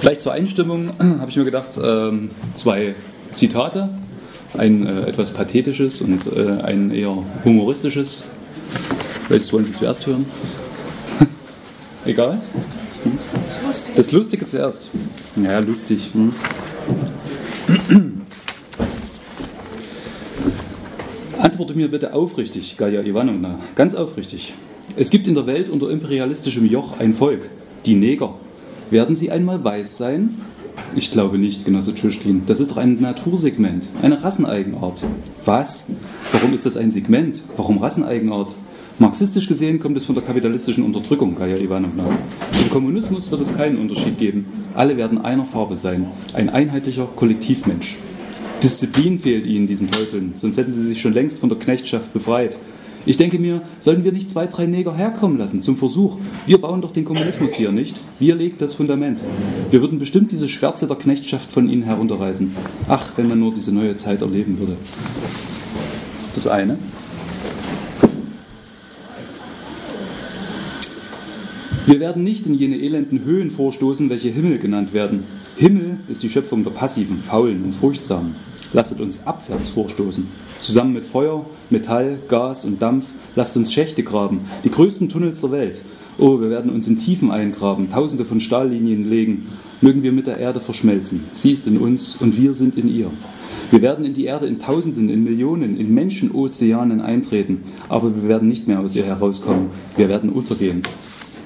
Vielleicht zur Einstimmung habe ich mir gedacht, ähm, zwei Zitate, ein äh, etwas pathetisches und äh, ein eher humoristisches. Welches wollen Sie zuerst hören? Egal? Das Lustige. Das Lustige zuerst. Ja, lustig. Hm. Antworte mir bitte aufrichtig, Gaja Ivanovna, ganz aufrichtig. Es gibt in der Welt unter imperialistischem Joch ein Volk, die Neger. Werden sie einmal weiß sein? Ich glaube nicht, Genosse Tschuschkin. Das ist doch ein Natursegment, eine Rasseneigenart. Was? Warum ist das ein Segment? Warum Rasseneigenart? Marxistisch gesehen kommt es von der kapitalistischen Unterdrückung, Gaja Ivanovna. Im Kommunismus wird es keinen Unterschied geben. Alle werden einer Farbe sein. Ein einheitlicher Kollektivmensch. Disziplin fehlt ihnen, diesen Teufeln, sonst hätten sie sich schon längst von der Knechtschaft befreit. Ich denke mir, sollten wir nicht zwei, drei Neger herkommen lassen zum Versuch? Wir bauen doch den Kommunismus hier nicht. Wir legen das Fundament. Wir würden bestimmt diese Schwärze der Knechtschaft von ihnen herunterreißen. Ach, wenn man nur diese neue Zeit erleben würde. Das ist das eine. Wir werden nicht in jene elenden Höhen vorstoßen, welche Himmel genannt werden. Himmel ist die Schöpfung der Passiven, Faulen und Furchtsamen. Lasset uns abwärts vorstoßen. Zusammen mit Feuer, Metall, Gas und Dampf lasst uns Schächte graben, die größten Tunnels der Welt. Oh, wir werden uns in Tiefen eingraben, tausende von Stahllinien legen. Mögen wir mit der Erde verschmelzen. Sie ist in uns und wir sind in ihr. Wir werden in die Erde in Tausenden, in Millionen, in Menschenozeanen eintreten, aber wir werden nicht mehr aus ihr herauskommen. Wir werden untergehen.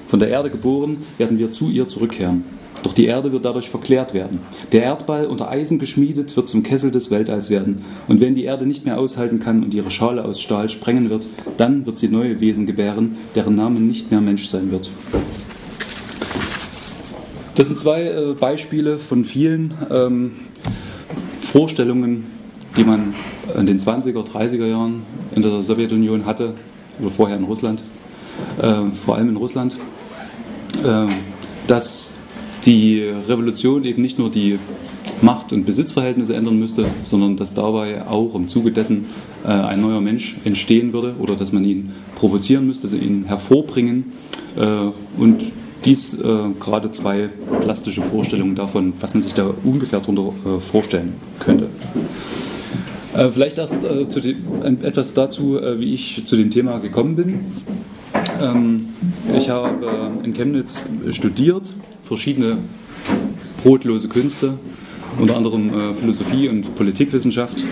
Von der Erde geboren, werden wir zu ihr zurückkehren. Doch die Erde wird dadurch verklärt werden. Der Erdball unter Eisen geschmiedet wird zum Kessel des Weltalls werden. Und wenn die Erde nicht mehr aushalten kann und ihre Schale aus Stahl sprengen wird, dann wird sie neue Wesen gebären, deren Name nicht mehr Mensch sein wird. Das sind zwei äh, Beispiele von vielen ähm, Vorstellungen, die man in den 20er, 30er Jahren in der Sowjetunion hatte oder vorher in Russland, äh, vor allem in Russland. Ähm, dass die Revolution eben nicht nur die Macht- und Besitzverhältnisse ändern müsste, sondern dass dabei auch im Zuge dessen äh, ein neuer Mensch entstehen würde oder dass man ihn provozieren müsste, ihn hervorbringen. Äh, und dies äh, gerade zwei plastische Vorstellungen davon, was man sich da ungefähr darunter vorstellen könnte. vielleicht erst dem, etwas dazu, wie ich zu dem Thema gekommen bin. Ähm, ich habe in Chemnitz studiert, verschiedene brotlose Künste, unter anderem äh, Philosophie und Politikwissenschaft.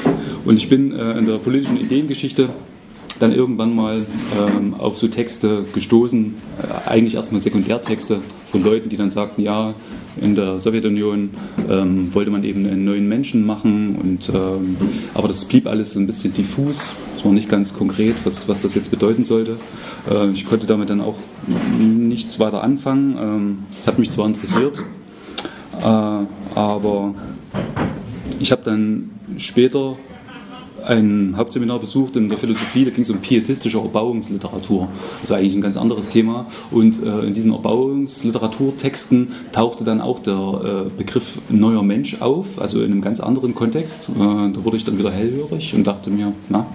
Und ich bin äh, in der politischen Ideengeschichte dann irgendwann mal ähm, auf so Texte gestoßen, äh, eigentlich erstmal Sekundärtexte von Leuten, die dann sagten, ja, in der Sowjetunion ähm, wollte man eben einen neuen Menschen machen, und, ähm, aber das blieb alles ein bisschen diffus, es war nicht ganz konkret, was, was das jetzt bedeuten sollte. Äh, ich konnte damit dann auch nichts weiter anfangen. Ähm, es hat mich zwar interessiert, äh, aber ich habe dann später ein Hauptseminar besucht in der Philosophie, da ging es um pietistische Erbauungsliteratur. Also eigentlich ein ganz anderes Thema. Und äh, in diesen Erbauungsliteraturtexten tauchte dann auch der äh, Begriff neuer Mensch auf, also in einem ganz anderen Kontext. Äh, da wurde ich dann wieder hellhörig und dachte mir, na,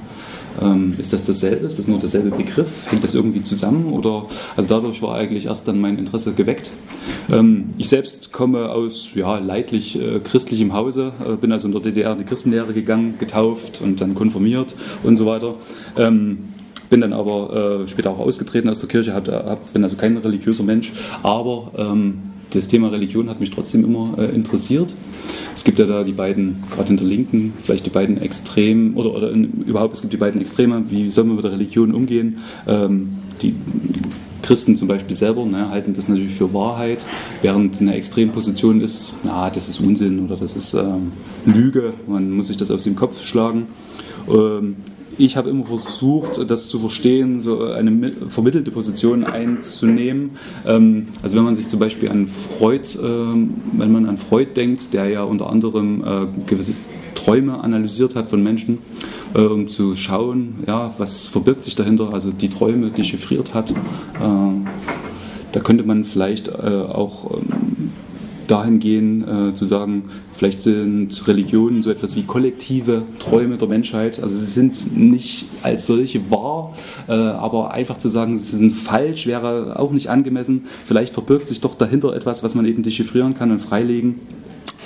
ähm, ist das dasselbe? Ist das nur derselbe Begriff? Hängt das irgendwie zusammen? Oder, also dadurch war eigentlich erst dann mein Interesse geweckt. Ähm, ich selbst komme aus ja, leidlich äh, christlichem Hause, äh, bin also in der DDR in die Christenlehre gegangen, getauft und dann konfirmiert und so weiter. Ähm, bin dann aber äh, später auch ausgetreten aus der Kirche, hab, hab, bin also kein religiöser Mensch, aber ähm, das Thema Religion hat mich trotzdem immer äh, interessiert. Es gibt ja da die beiden, gerade in der Linken, vielleicht die beiden Extremen, oder, oder in, überhaupt es gibt die beiden Extreme, wie soll man mit der Religion umgehen? Ähm, die Christen zum Beispiel selber ne, halten das natürlich für Wahrheit, während eine Extremposition ist, na, das ist Unsinn oder das ist ähm, Lüge, man muss sich das aus dem Kopf schlagen. Ähm, ich habe immer versucht, das zu verstehen, so eine vermittelte Position einzunehmen. Ähm, also wenn man sich zum Beispiel an Freud, ähm, wenn man an Freud denkt, der ja unter anderem äh, gewisse Träume analysiert hat von Menschen, äh, um zu schauen, ja, was verbirgt sich dahinter, also die Träume, die chiffriert hat. Äh, da könnte man vielleicht auch ähm, dahin gehen, äh, zu sagen, vielleicht sind Religionen so etwas wie kollektive Träume der Menschheit. Also sie sind nicht als solche wahr, äh, aber einfach zu sagen, sie sind falsch, wäre auch nicht angemessen. Vielleicht verbirgt sich doch dahinter etwas, was man eben dechiffrieren kann und freilegen.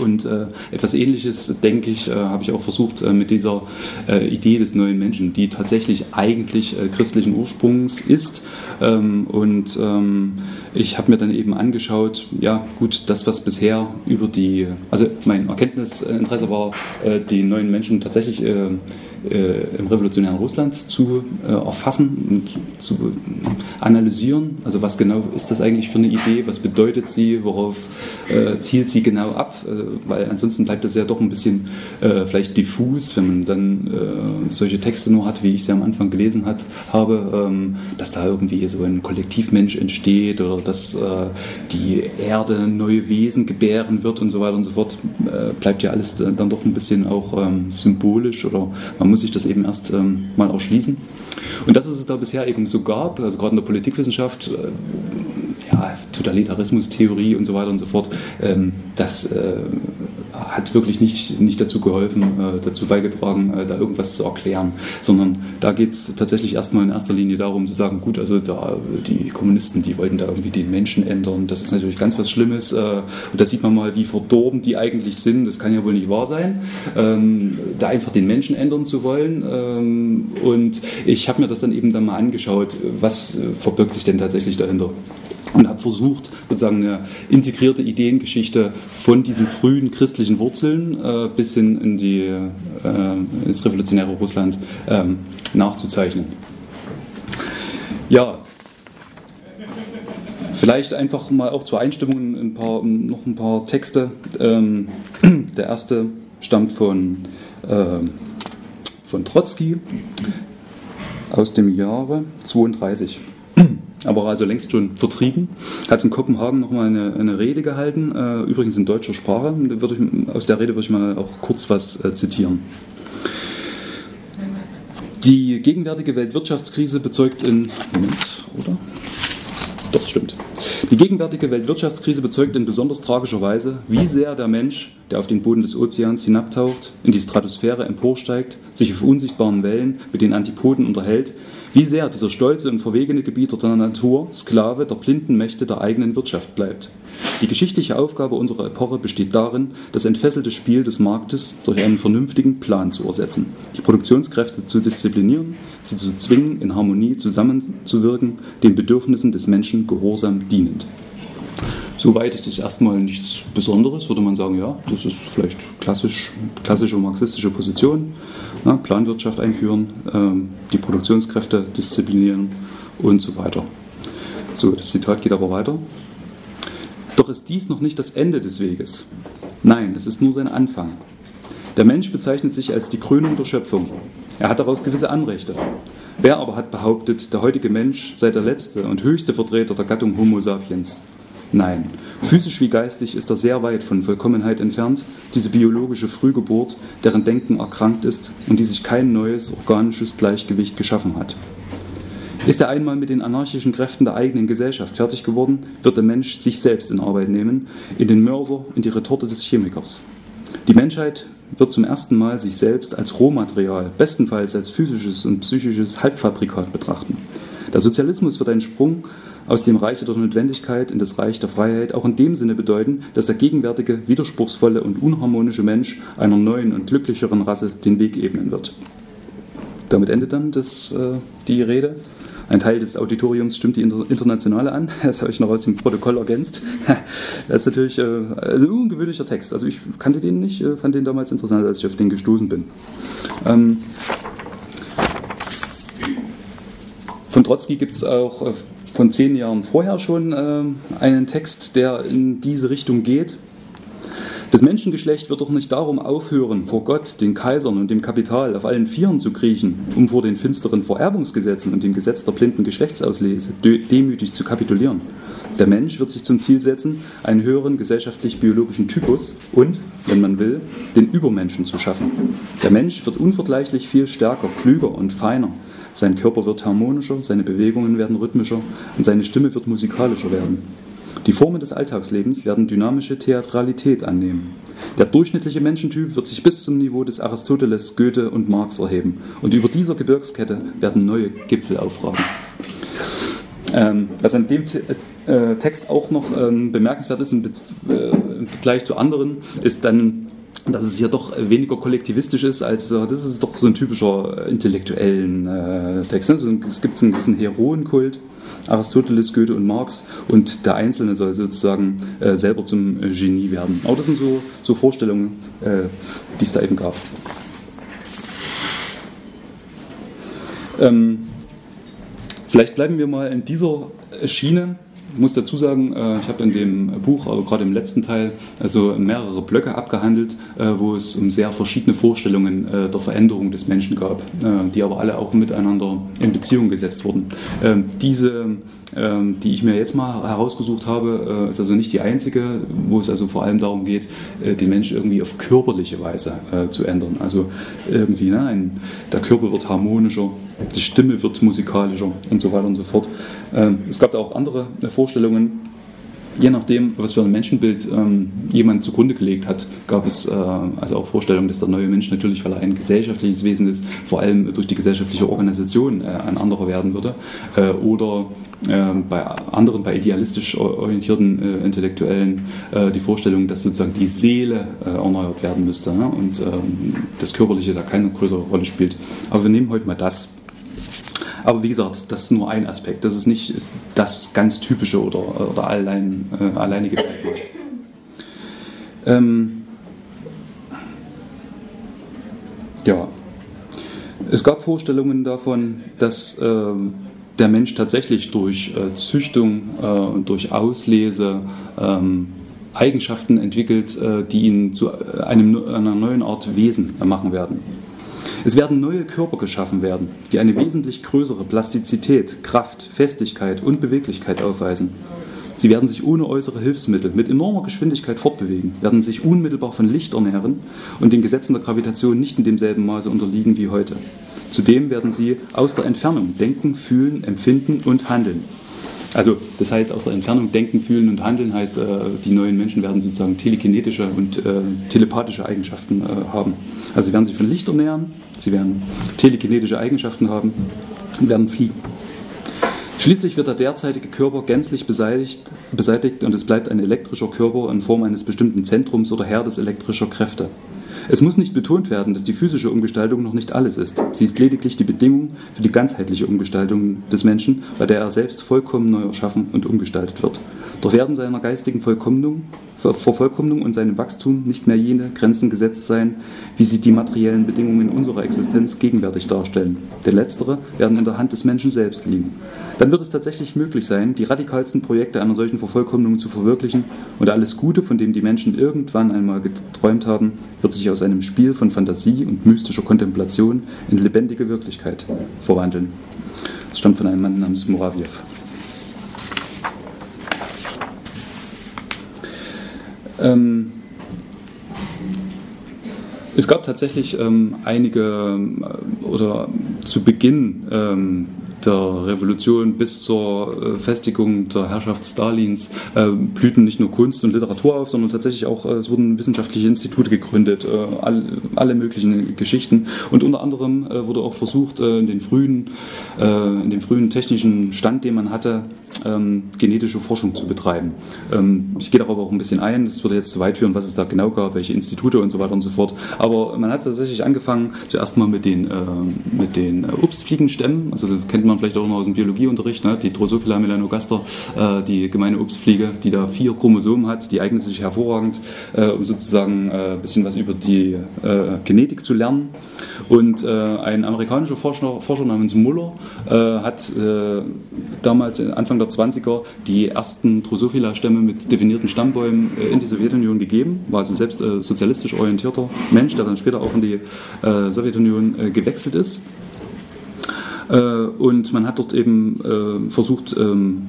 Und äh, etwas Ähnliches, denke ich, äh, habe ich auch versucht äh, mit dieser äh, Idee des neuen Menschen, die tatsächlich eigentlich äh, christlichen Ursprungs ist. Ähm, und ähm, ich habe mir dann eben angeschaut, ja gut, das, was bisher über die, also mein Erkenntnisinteresse war, äh, die neuen Menschen tatsächlich äh, im revolutionären Russland zu äh, erfassen und zu analysieren. Also was genau ist das eigentlich für eine Idee, was bedeutet sie, worauf äh, zielt sie genau ab, äh, weil ansonsten bleibt das ja doch ein bisschen äh, vielleicht diffus, wenn man dann äh, solche Texte nur hat, wie ich sie am Anfang gelesen hat, habe, ähm, dass da irgendwie so ein Kollektivmensch entsteht oder dass die Erde neue Wesen gebären wird und so weiter und so fort, bleibt ja alles dann doch ein bisschen auch ähm, symbolisch oder man muss sich das eben erst ähm, mal erschließen. Und das, was es da bisher eben so gab, also gerade in der Politikwissenschaft, äh, ja, Totalitarismustheorie und so weiter und so fort, ähm, das äh, hat wirklich nicht, nicht dazu geholfen, äh, dazu beigetragen, äh, da irgendwas zu erklären, sondern da geht es tatsächlich erstmal in erster Linie darum zu sagen, gut, also da, die Kommunisten, die wollten da irgendwie den Menschen ändern, das ist natürlich ganz was Schlimmes äh, und da sieht man mal, wie verdorben die eigentlich sind, das kann ja wohl nicht wahr sein, ähm, da einfach den Menschen ändern zu wollen. Ähm, und ich habe mir das dann eben dann mal angeschaut, was verbirgt sich denn tatsächlich dahinter und habe versucht, sozusagen eine integrierte Ideengeschichte von diesen frühen christlichen Wurzeln äh, bis hin in die, äh, ins revolutionäre Russland ähm, nachzuzeichnen. Ja, vielleicht einfach mal auch zur Einstimmung ein paar, noch ein paar Texte. Ähm, der erste stammt von, äh, von Trotzki aus dem Jahre 32 aber also längst schon vertrieben. Hat in Kopenhagen nochmal eine, eine Rede gehalten, äh, übrigens in deutscher Sprache. Ich, aus der Rede würde ich mal auch kurz was äh, zitieren. Die gegenwärtige Weltwirtschaftskrise bezeugt in. Moment, oder? Doch, stimmt. Die gegenwärtige Weltwirtschaftskrise bezeugt in besonders tragischer Weise, wie sehr der Mensch, der auf den Boden des Ozeans hinabtaucht, in die Stratosphäre emporsteigt, sich auf unsichtbaren Wellen mit den Antipoden unterhält, wie sehr dieser stolze und verwegene Gebieter der Natur Sklave der blinden Mächte der eigenen Wirtschaft bleibt. Die geschichtliche Aufgabe unserer Epoche besteht darin, das entfesselte Spiel des Marktes durch einen vernünftigen Plan zu ersetzen, die Produktionskräfte zu disziplinieren, sie zu zwingen, in Harmonie zusammenzuwirken, den Bedürfnissen des Menschen gehorsam dienend. Soweit ist es erstmal nichts Besonderes, würde man sagen, ja, das ist vielleicht klassisch, klassische marxistische Position. Ja, Planwirtschaft einführen, ähm, die Produktionskräfte disziplinieren und so weiter. So, das Zitat geht aber weiter. Doch ist dies noch nicht das Ende des Weges. Nein, es ist nur sein Anfang. Der Mensch bezeichnet sich als die Krönung der Schöpfung. Er hat darauf gewisse Anrechte. Wer aber hat behauptet, der heutige Mensch sei der letzte und höchste Vertreter der Gattung Homo sapiens? Nein, physisch wie geistig ist er sehr weit von Vollkommenheit entfernt, diese biologische Frühgeburt, deren Denken erkrankt ist und die sich kein neues organisches Gleichgewicht geschaffen hat. Ist er einmal mit den anarchischen Kräften der eigenen Gesellschaft fertig geworden, wird der Mensch sich selbst in Arbeit nehmen, in den Mörser, in die Retorte des Chemikers. Die Menschheit wird zum ersten Mal sich selbst als Rohmaterial, bestenfalls als physisches und psychisches Halbfabrikat betrachten. Der Sozialismus wird ein Sprung aus dem Reich der Notwendigkeit in das Reich der Freiheit auch in dem Sinne bedeuten, dass der gegenwärtige, widerspruchsvolle und unharmonische Mensch einer neuen und glücklicheren Rasse den Weg ebnen wird. Damit endet dann das, äh, die Rede. Ein Teil des Auditoriums stimmt die Internationale an. Das habe ich noch aus dem Protokoll ergänzt. Das ist natürlich äh, ein ungewöhnlicher Text. Also ich kannte den nicht, äh, fand den damals interessant, als ich auf den gestoßen bin. Ähm, von Trotzki gibt es auch äh, von zehn Jahren vorher schon äh, einen Text, der in diese Richtung geht. Das Menschengeschlecht wird doch nicht darum aufhören, vor Gott, den Kaisern und dem Kapital auf allen Vieren zu kriechen, um vor den finsteren Vererbungsgesetzen und dem Gesetz der blinden Geschlechtsauslese demütig zu kapitulieren. Der Mensch wird sich zum Ziel setzen, einen höheren gesellschaftlich-biologischen Typus und, wenn man will, den Übermenschen zu schaffen. Der Mensch wird unvergleichlich viel stärker, klüger und feiner sein Körper wird harmonischer, seine Bewegungen werden rhythmischer und seine Stimme wird musikalischer werden. Die Formen des Alltagslebens werden dynamische Theatralität annehmen. Der durchschnittliche Menschentyp wird sich bis zum Niveau des Aristoteles, Goethe und Marx erheben. Und über dieser Gebirgskette werden neue Gipfel aufragen. Ähm, was an dem äh, Text auch noch ähm, bemerkenswert ist im, äh, im, Vergleich zu anderen, ist dann, dass es hier doch weniger kollektivistisch ist, als äh, das ist doch so ein typischer intellektuellen äh, Text. Also, es gibt diesen Heroenkult Aristoteles, Goethe und Marx und der Einzelne soll sozusagen äh, selber zum äh, Genie werden. Aber das sind so, so Vorstellungen, äh, die es da eben gab. Ähm, vielleicht bleiben wir mal in dieser Schiene ich muss dazu sagen, äh, ich habe in dem Buch, also gerade im letzten Teil, also mehrere Blöcke abgehandelt, äh, wo es um sehr verschiedene Vorstellungen äh, der Veränderung des Menschen gab, die aber alle auch miteinander in Beziehung gesetzt wurden. Ähm, diese, die ich mir jetzt mal herausgesucht habe, ist also nicht die einzige, wo es also vor allem darum geht, den Menschen irgendwie auf körperliche Weise zu ändern. Also irgendwie, ne, der Körper wird harmonischer, die Stimme wird musikalischer und so weiter und so fort. Ähm, es gab da auch andere Vorstellungen. Je nachdem, was für ein Menschenbild ähm, jemand zugrunde gelegt hat, gab es äh, also auch Vorstellungen, dass der neue Mensch natürlich, weil er ein gesellschaftliches Wesen ist, vor allem durch die gesellschaftliche Organisation äh, ein anderer werden würde. Äh, oder äh, bei anderen, bei idealistisch orientierten äh, Intellektuellen äh, die Vorstellung, dass sozusagen die Seele erneuert werden müsste ne? und ähm, das Körperliche da keine größere Rolle spielt. Aber wir nehmen heute mal das. Aber wie gesagt, das ist nur ein Aspekt. Das ist nicht das ganz typische oder, oder allein, äh, alleinige. Ähm, ja, es gab Vorstellungen davon, dass äh, der Mensch tatsächlich durch äh, Züchtung äh, und durch Auslese ähm, Eigenschaften entwickelt, äh, die ihn zu einem, einer neuen Art Wesen machen werden. Es werden neue Körper geschaffen werden, die eine wesentlich größere Plastizität, Kraft, Festigkeit und Beweglichkeit aufweisen. Sie werden sich ohne äußere Hilfsmittel mit enormer Geschwindigkeit fortbewegen, werden sich unmittelbar von Licht ernähren und den Gesetzen der Gravitation nicht in demselben Maße unterliegen wie heute. Zudem werden sie aus der Entfernung denken, fühlen, empfinden und handeln. Also das heißt, aus der Entfernung denken, fühlen und handeln heißt, äh, die neuen Menschen werden sozusagen telekinetische und äh, telepathische Eigenschaften äh, haben. Also sie werden sich von Licht ernähren, sie werden telekinetische Eigenschaften haben und werden fliegen. Schließlich wird der derzeitige Körper gänzlich beseitigt, beseitigt und es bleibt ein elektrischer Körper in Form eines bestimmten Zentrums oder Herdes elektrischer Kräfte. Es muss nicht betont werden, dass die physische Umgestaltung noch nicht alles ist. Sie ist lediglich die Bedingung für die ganzheitliche Umgestaltung des Menschen, bei der er selbst vollkommen neu erschaffen und umgestaltet wird. Doch werden seiner geistigen Vollkommnung, Vervollkommnung und seinem Wachstum nicht mehr jene Grenzen gesetzt sein, wie sie die materiellen Bedingungen unserer Existenz gegenwärtig darstellen. Denn letztere werden in der Hand des Menschen selbst liegen. Dann wird es tatsächlich möglich sein, die radikalsten Projekte einer solchen Vervollkommnung zu verwirklichen und alles Gute, von dem die Menschen irgendwann einmal geträumt haben, wird sich aus einem Spiel von Fantasie und mystischer Kontemplation in lebendige Wirklichkeit verwandeln. Das stammt von einem Mann namens Muraviev. Ähm, es gab tatsächlich ähm, einige äh, oder zu Beginn ähm, der Revolution bis zur äh, Festigung der Herrschaft Stalins äh, blühten nicht nur Kunst und Literatur auf, sondern tatsächlich auch, äh, es wurden wissenschaftliche Institute gegründet, äh, all, alle möglichen Geschichten. Und unter anderem wurde auch versucht, in, den frühen, in dem frühen technischen Stand, den man hatte, ähm, genetische Forschung zu betreiben. Ähm, ich gehe darauf auch ein bisschen ein, das würde jetzt zu weit führen, was es da genau gab, welche Institute und so weiter und so fort. Aber man hat tatsächlich angefangen, zuerst mal mit den, mit den Obstfliegenstämmen, also kennt man man vielleicht auch noch aus dem Biologieunterricht, ne? die Drosophila melanogaster, äh, die gemeine Obstfliege, die da vier Chromosomen hat, die eignet sich hervorragend, äh, um sozusagen ein äh, bisschen was über die äh, Genetik zu lernen. Und äh, ein amerikanischer Forscher, Forscher namens Muller hat damals Anfang der 20er die ersten Drosophila-Stämme mit definierten Stammbäumen in die Sowjetunion gegeben, war also selbst sozialistisch orientierter Mensch, der dann später auch in die Sowjetunion gewechselt ist. Äh, und man hat dort eben äh, versucht, ähm,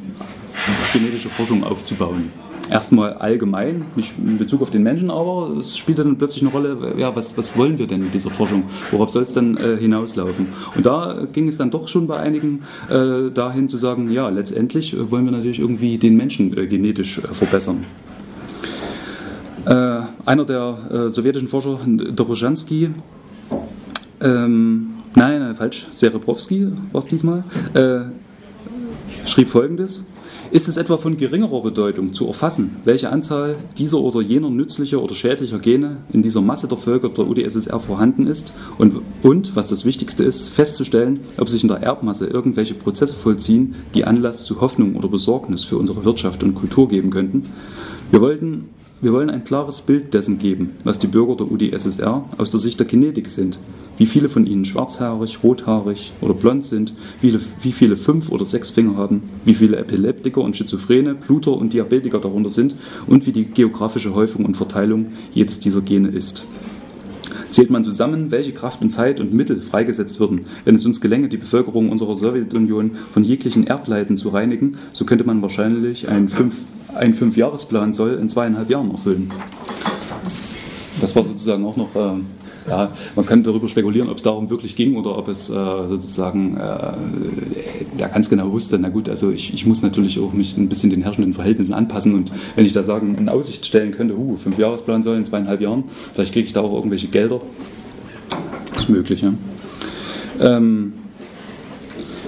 genetische Forschung aufzubauen. erstmal allgemein, nicht in Bezug auf den Menschen, aber es spielt dann plötzlich eine Rolle, ja, was, was wollen wir denn mit dieser Forschung? Worauf soll es dann äh, hinauslaufen? Und da ging es dann doch schon bei einigen äh, dahin zu sagen, ja, letztendlich äh, wollen wir natürlich irgendwie den Menschen äh, genetisch äh, verbessern. Einer der sowjetischen Forscher, Dobrzhansky, ähm, nein, nein, falsch, Serebrowski war es diesmal, schrieb folgendes. Ist es etwa von geringerer Bedeutung zu erfassen, welche Anzahl dieser oder jener nützlicher oder schädlicher Gene in dieser Masse der Völker der UdSSR vorhanden ist und, und, was das Wichtigste ist, festzustellen, ob sich in der Erbmasse irgendwelche Prozesse vollziehen, die Anlass zu Hoffnung oder Besorgnis für unsere Wirtschaft und Kultur geben könnten? Wir wollten wir wollen ein klares Bild dessen geben, was die Bürger der UdSSR aus der Sicht der Kinetik sind. Wie viele von ihnen schwarzhaarig, rothaarig oder blond sind, wie viele, fünf oder sechs Finger haben, wie viele Epileptiker und Schizophrene, Bluter und Diabetiker darunter sind und wie die geografische Häufung und Verteilung jedes dieser Gene ist. Zählt man zusammen, welche Kraft und Zeit und Mittel freigesetzt würden, wenn es uns gelänge, die Bevölkerung unserer Sowjetunion von jeglichen Erbleiden zu reinigen, so könnte man wahrscheinlich ein fünf ein Fünfjahresplan soll in zweieinhalb Jahren erfüllen. Das war sozusagen auch noch, äh, ja, man kann darüber spekulieren, ob es darum wirklich ging oder ob es äh, sozusagen, äh, der ganz genau wusste, na gut, also ich, ich, muss natürlich auch mich ein bisschen den herrschenden Verhältnissen anpassen und wenn ich da sagen, in Aussicht stellen könnte, uh, Fünfjahresplan soll in zweieinhalb Jahren, vielleicht kriege ich da auch irgendwelche Gelder. Ist möglich, ja. Ähm,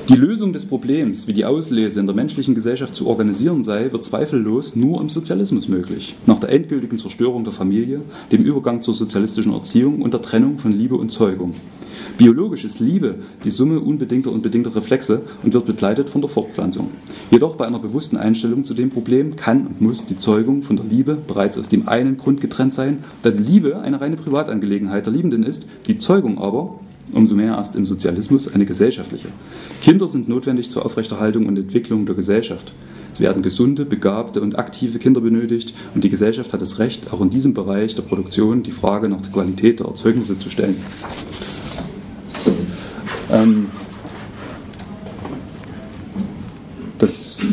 die Lösung des Problems, wie die Auslese in der menschlichen Gesellschaft zu organisieren sei, wird zweifellos nur im Sozialismus möglich. Nach der endgültigen Zerstörung der Familie, dem Übergang zur sozialistischen Erziehung und der Trennung von Liebe und Zeugung. Biologisch ist Liebe die Summe unbedingter und bedingter Reflexe und wird begleitet von der Fortpflanzung. Jedoch bei einer bewussten Einstellung zu dem Problem kann und muss die Zeugung von der Liebe bereits aus dem einen Grund getrennt sein, da die Liebe eine reine Privatangelegenheit der Liebenden ist, die Zeugung aber umso mehr erst im Sozialismus eine gesellschaftliche. Kinder sind notwendig zur Aufrechterhaltung und Entwicklung der Gesellschaft. Es werden gesunde, begabte und aktive Kinder benötigt und die Gesellschaft hat das Recht, auch in diesem Bereich der Produktion die Frage nach der Qualität der Erzeugnisse zu stellen. Ähm, das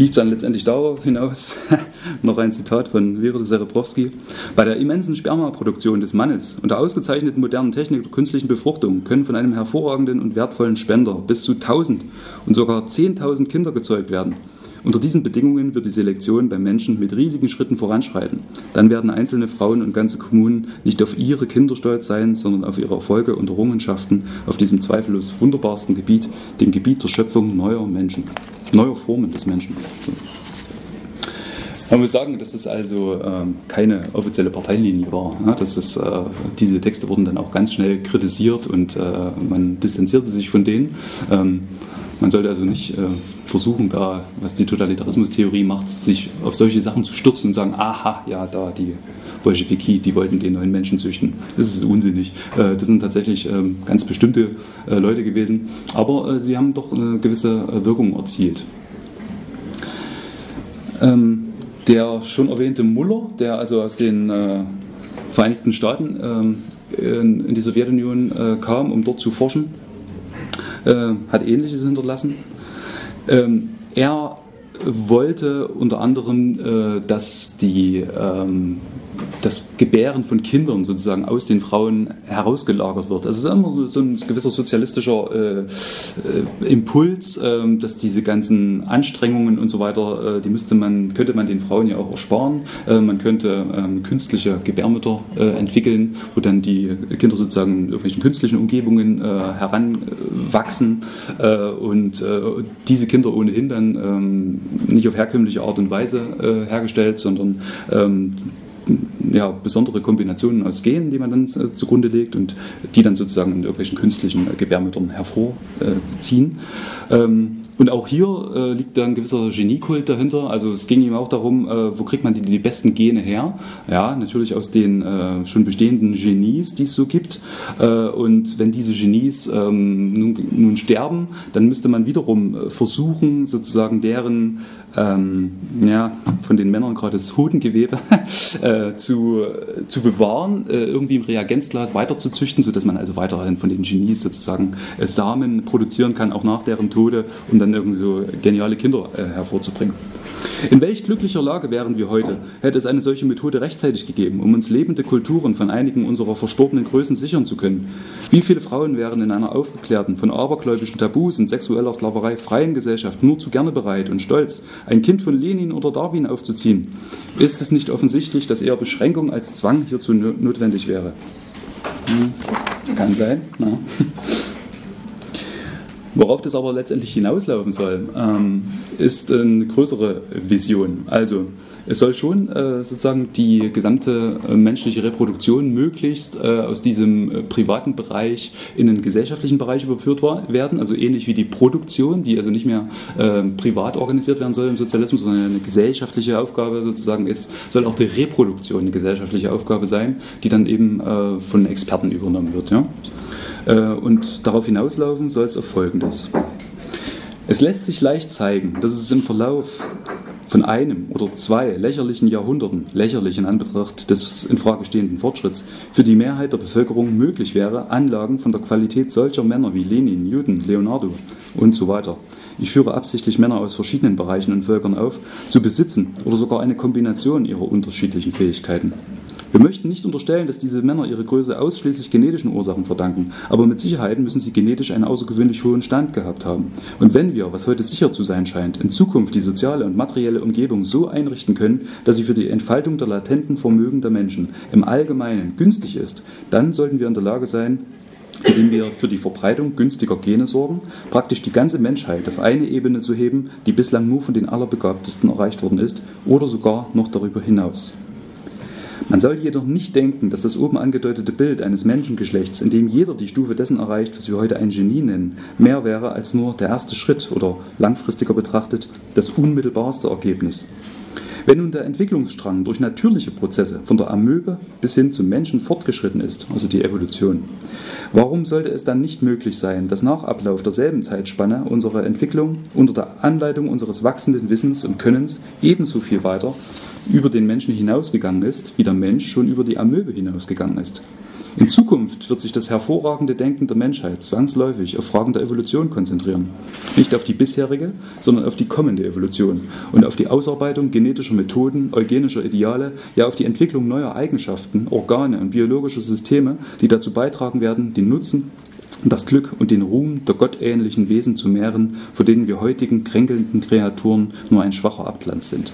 lief dann letztendlich darauf hinaus, noch ein Zitat von Vera Serebrowski, bei der immensen Spermaproduktion des Mannes und der ausgezeichneten modernen Technik der künstlichen Befruchtung können von einem hervorragenden und wertvollen Spender bis zu 1000 und sogar 10.000 Kinder gezeugt werden. Unter diesen Bedingungen wird die Selektion beim Menschen mit riesigen Schritten voranschreiten. Dann werden einzelne Frauen und ganze Kommunen nicht auf ihre Kinder stolz sein, sondern auf ihre Erfolge und Errungenschaften auf diesem zweifellos wunderbarsten Gebiet, dem Gebiet der Schöpfung neuer Menschen neuer Formen des Menschen. Man muss sagen, dass das also ähm, keine offizielle Parteilinie war. Ja, das ist, äh, diese Texte wurden dann auch ganz schnell kritisiert und äh, man distanzierte sich von denen. Ähm, man sollte also nicht äh, versuchen, da, was die Totalitarismustheorie macht, sich auf solche Sachen zu stürzen und sagen, aha, ja, da die Bolschewiki, die wollten den neuen Menschen züchten. Das ist unsinnig. Äh, das sind tatsächlich ähm, ganz bestimmte äh, Leute gewesen, aber sie haben doch eine gewisse Wirkung erzielt. Ähm, der schon erwähnte Muller, der also aus den Vereinigten Staaten ähm, in die Sowjetunion kam, um dort zu forschen, hat Ähnliches hinterlassen. Er wollte unter anderem, dass die das Gebären von Kindern sozusagen aus den Frauen herausgelagert wird. Also es ist immer so ein gewisser sozialistischer äh, äh, Impuls, äh, dass diese ganzen Anstrengungen und so weiter, äh, die müsste man, könnte man den Frauen ja auch ersparen. Äh, man könnte ähm, künstliche Gebärmütter äh, entwickeln, wo dann die Kinder sozusagen in irgendwelchen künstlichen Umgebungen heranwachsen und diese Kinder ohnehin dann ähm, nicht auf herkömmliche Art und Weise hergestellt, sondern ähm, ja, besondere Kombinationen aus Genen, die man dann äh, zugrunde legt und die dann sozusagen in irgendwelchen künstlichen Gebärmüttern hervorziehen. Ähm, und auch hier äh, liegt da ein gewisser Geniekult dahinter. Also es ging ihm auch darum, äh, wo kriegt man die, die, besten Gene her? Ja, natürlich aus den äh, schon bestehenden Genies, die es so gibt. Äh, und wenn diese Genies ähm, nun, nun, sterben, dann müsste man wiederum äh, versuchen, sozusagen deren ähm, ja, von den Männern gerade das Hodengewebe äh, zu, zu bewahren, irgendwie im Reagenzglas weiterzuzüchten, sodass man also weiterhin von den Genies sozusagen Samen produzieren kann, auch nach deren Tode, um dann irgendwie so geniale Kinder äh, hervorzubringen. In welch glücklicher Lage wären wir heute, hätte es eine solche Methode rechtzeitig gegeben, um uns lebende Kulturen von einigen unserer verstorbenen Größen sichern zu können? Wie viele Frauen wären in einer aufgeklärten, von abergläubischen Tabus und sexueller Sklaverei freien Gesellschaft nur zu gerne bereit und stolz, ein Kind von Lenin oder Darwin aufzuziehen? Ist es nicht offensichtlich, dass eher Beschränkung als Zwang hierzu notwendig wäre? Hm, kann sein. Ja. Worauf das aber letztendlich hinauslaufen soll, ähm, ist eine größere Vision. Also es soll schon äh, sozusagen die gesamte äh, menschliche Reproduktion möglichst äh, aus diesem äh, privaten Bereich in den gesellschaftlichen Bereich überführt werden, also ähnlich wie die Produktion, die also nicht mehr äh, privat organisiert werden soll im Sozialismus, sondern eine gesellschaftliche Aufgabe sozusagen ist, soll auch die Reproduktion eine gesellschaftliche Aufgabe sein, die dann eben von Experten übernommen wird. Ja? Und darauf hinauslaufen soll es auf Folgendes. Es lässt sich leicht zeigen, dass es im Verlauf von einem oder zwei lächerlichen Jahrhunderten, lächerlich in Anbetracht des in Frage stehenden Fortschritts, für die Mehrheit der Bevölkerung möglich wäre, Anlagen von der Qualität solcher Männer wie Lenin, Newton, Leonardo und so weiter ich führe absichtlich Männer aus verschiedenen Bereichen und Völkern auf, zu besitzen oder sogar eine Kombination ihrer unterschiedlichen Fähigkeiten. Wir möchten nicht unterstellen, dass diese Männer ihre Größe ausschließlich genetischen Ursachen verdanken, aber mit Sicherheit müssen sie genetisch einen außergewöhnlich hohen Stand gehabt haben. Und wenn wir, was heute sicher zu sein scheint, in Zukunft die soziale und materielle Umgebung so einrichten können, dass sie für die Entfaltung der latenten Vermögen der Menschen im Allgemeinen günstig ist, dann sollten wir in der Lage sein, indem wir für die Verbreitung günstiger Gene sorgen, praktisch die ganze Menschheit auf eine Ebene zu heben, die bislang nur von den Allerbegabtesten erreicht worden ist, oder sogar noch darüber hinaus. Man soll jedoch nicht denken, dass das oben angedeutete Bild eines Menschengeschlechts, in dem jeder die Stufe dessen erreicht, was wir heute ein Genie nennen, mehr wäre als nur der erste Schritt oder langfristiger betrachtet das unmittelbarste Ergebnis. Wenn nun der Entwicklungsstrang durch natürliche Prozesse von der Amöbe bis hin zum Menschen fortgeschritten ist, also die Evolution, warum sollte es dann nicht möglich sein, dass nach Ablauf derselben Zeitspanne unsere Entwicklung unter der Anleitung unseres wachsenden Wissens und Könnens ebenso viel weiter über den Menschen hinausgegangen ist, wie der Mensch schon über die Amöbe hinausgegangen ist. In Zukunft wird sich das hervorragende Denken der Menschheit zwangsläufig auf Fragen der Evolution konzentrieren. Nicht auf die bisherige, sondern auf die kommende Evolution und auf die Ausarbeitung genetischer Methoden, eugenischer Ideale, ja auf die Entwicklung neuer Eigenschaften, Organe und biologischer Systeme, die dazu beitragen werden, den Nutzen das Glück und den Ruhm der gottähnlichen Wesen zu mehren, vor denen wir heutigen kränkelnden Kreaturen nur ein schwacher Abglanz sind.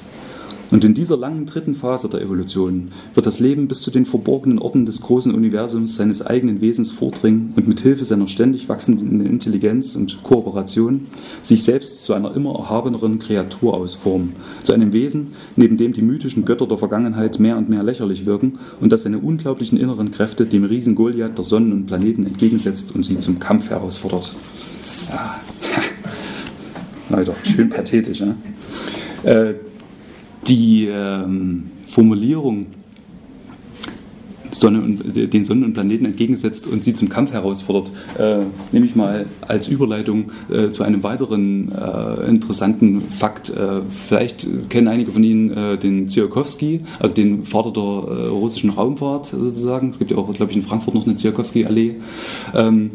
Und in dieser langen dritten Phase der Evolution wird das Leben bis zu den verborgenen Orten des großen Universums seines eigenen Wesens vordringen und mit Hilfe seiner ständig wachsenden Intelligenz und Kooperation sich selbst zu einer immer erhabeneren Kreatur ausformen, zu einem Wesen, neben dem die mythischen Götter der Vergangenheit mehr und mehr lächerlich wirken und das seine unglaublichen inneren Kräfte dem Riesen Goliath der Sonnen und Planeten entgegensetzt und sie zum Kampf herausfordert. Ja. Leute, schön pathetisch. Ne? Äh, die ähm, Formulierung Sonne und, den Sonnen und Planeten entgegensetzt und sie zum Kampf herausfordert, äh, nehme ich mal als Überleitung äh, zu einem weiteren äh, interessanten Fakt. Äh, vielleicht kennen einige von Ihnen äh, den Tsiolkovsky, also den Vater der äh, russischen Raumfahrt sozusagen. Es gibt ja auch, glaube ich, in Frankfurt noch eine Tsiolkovsky-Allee. Ähm,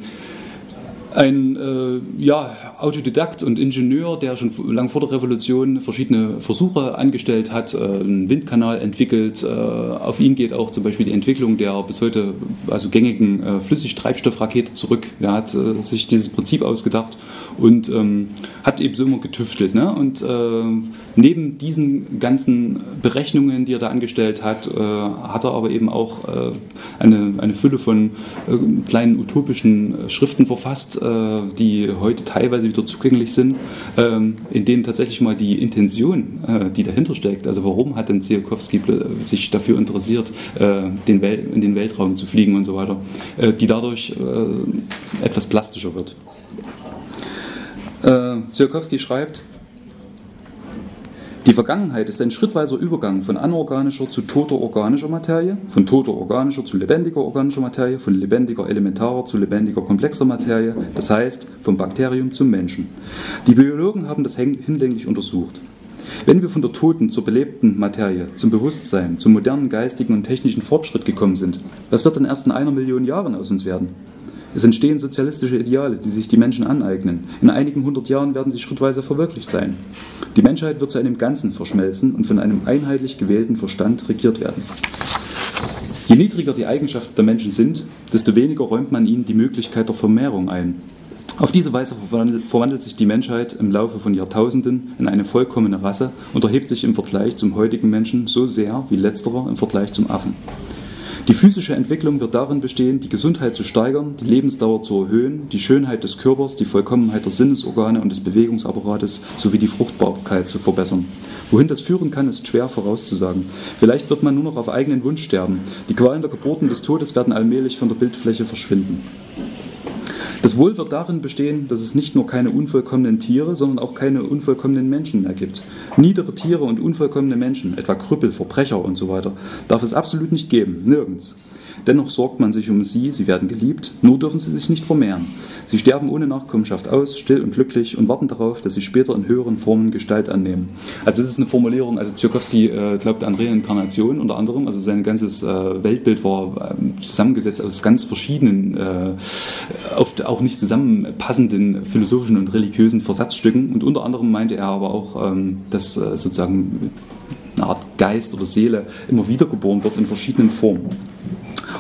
ein äh, ja, Autodidakt und Ingenieur, der schon lang vor der Revolution verschiedene Versuche angestellt hat, äh, einen Windkanal entwickelt. Äh, auf ihn geht auch zum Beispiel die Entwicklung der bis heute also gängigen äh, Flüssigtreibstoffrakete zurück. Er hat äh, sich dieses Prinzip ausgedacht und ähm, hat eben so immer getüftelt. Ne? Und äh, neben diesen ganzen Berechnungen, die er da angestellt hat, hat er aber eben auch eine, eine Fülle von kleinen utopischen Schriften verfasst, äh, die heute teilweise wieder zugänglich sind, ähm, in denen tatsächlich mal die Intention, äh, die dahinter steckt, also warum hat denn Tsiolkovsky sich dafür interessiert, äh, den in den Weltraum zu fliegen und so weiter, die dadurch etwas plastischer wird. Tsiolkovsky schreibt, die Vergangenheit ist ein schrittweiser Übergang von anorganischer zu toter organischer Materie, von toter organischer zu lebendiger organischer Materie, von lebendiger elementarer zu lebendiger komplexer Materie, das heißt vom Bakterium zum Menschen. Die Biologen haben das hinlänglich untersucht. Wenn wir von der toten zur belebten Materie, zum Bewusstsein, zum modernen geistigen und technischen Fortschritt gekommen sind, was wird dann erst in einer Million Jahren aus uns werden? Es entstehen sozialistische Ideale, die sich die Menschen aneignen. In einigen hundert Jahren werden sie schrittweise verwirklicht sein. Die Menschheit wird zu einem Ganzen verschmelzen und von einem einheitlich gewählten Verstand regiert werden. Je niedriger die Eigenschaften der Menschen sind, desto weniger räumt man ihnen die Möglichkeit der Vermehrung ein. Auf diese Weise verwandelt sich die Menschheit im Laufe von Jahrtausenden in eine vollkommene Rasse und erhebt sich im Vergleich zum heutigen Menschen so sehr wie letzterer im Vergleich zum Affen. Die physische Entwicklung wird darin bestehen, die Gesundheit zu steigern, die Lebensdauer zu erhöhen, die Schönheit des Körpers, die Vollkommenheit der Sinnesorgane und des Bewegungsapparates sowie die Fruchtbarkeit zu verbessern. Wohin das führen kann, ist schwer vorauszusagen. Vielleicht wird man nur noch auf eigenen Wunsch sterben. Die Qualen der Geburten des Todes werden allmählich von der Bildfläche verschwinden. Das Wohl wird darin bestehen, dass es nicht nur keine unvollkommenen Tiere, sondern auch keine unvollkommenen Menschen mehr gibt. Niedere Tiere und unvollkommene Menschen, etwa Krüppel, Verbrecher und so weiter, darf es absolut nicht geben, nirgends. Dennoch sorgt man sich um sie, sie werden geliebt, nur dürfen sie sich nicht vermehren. Sie sterben ohne Nachkommenschaft aus, still und glücklich und warten darauf, dass sie später in höheren Formen Gestalt annehmen. Also das ist eine Formulierung, also Tchaikovsky äh, glaubt an Reinkarnation unter anderem, also sein ganzes äh, Weltbild war äh, zusammengesetzt aus ganz verschiedenen, äh, oft auch nicht zusammenpassenden philosophischen und religiösen Versatzstücken und unter anderem meinte er aber auch, ähm, dass äh, sozusagen eine Art Geist oder Seele immer wiedergeboren wird in verschiedenen Formen.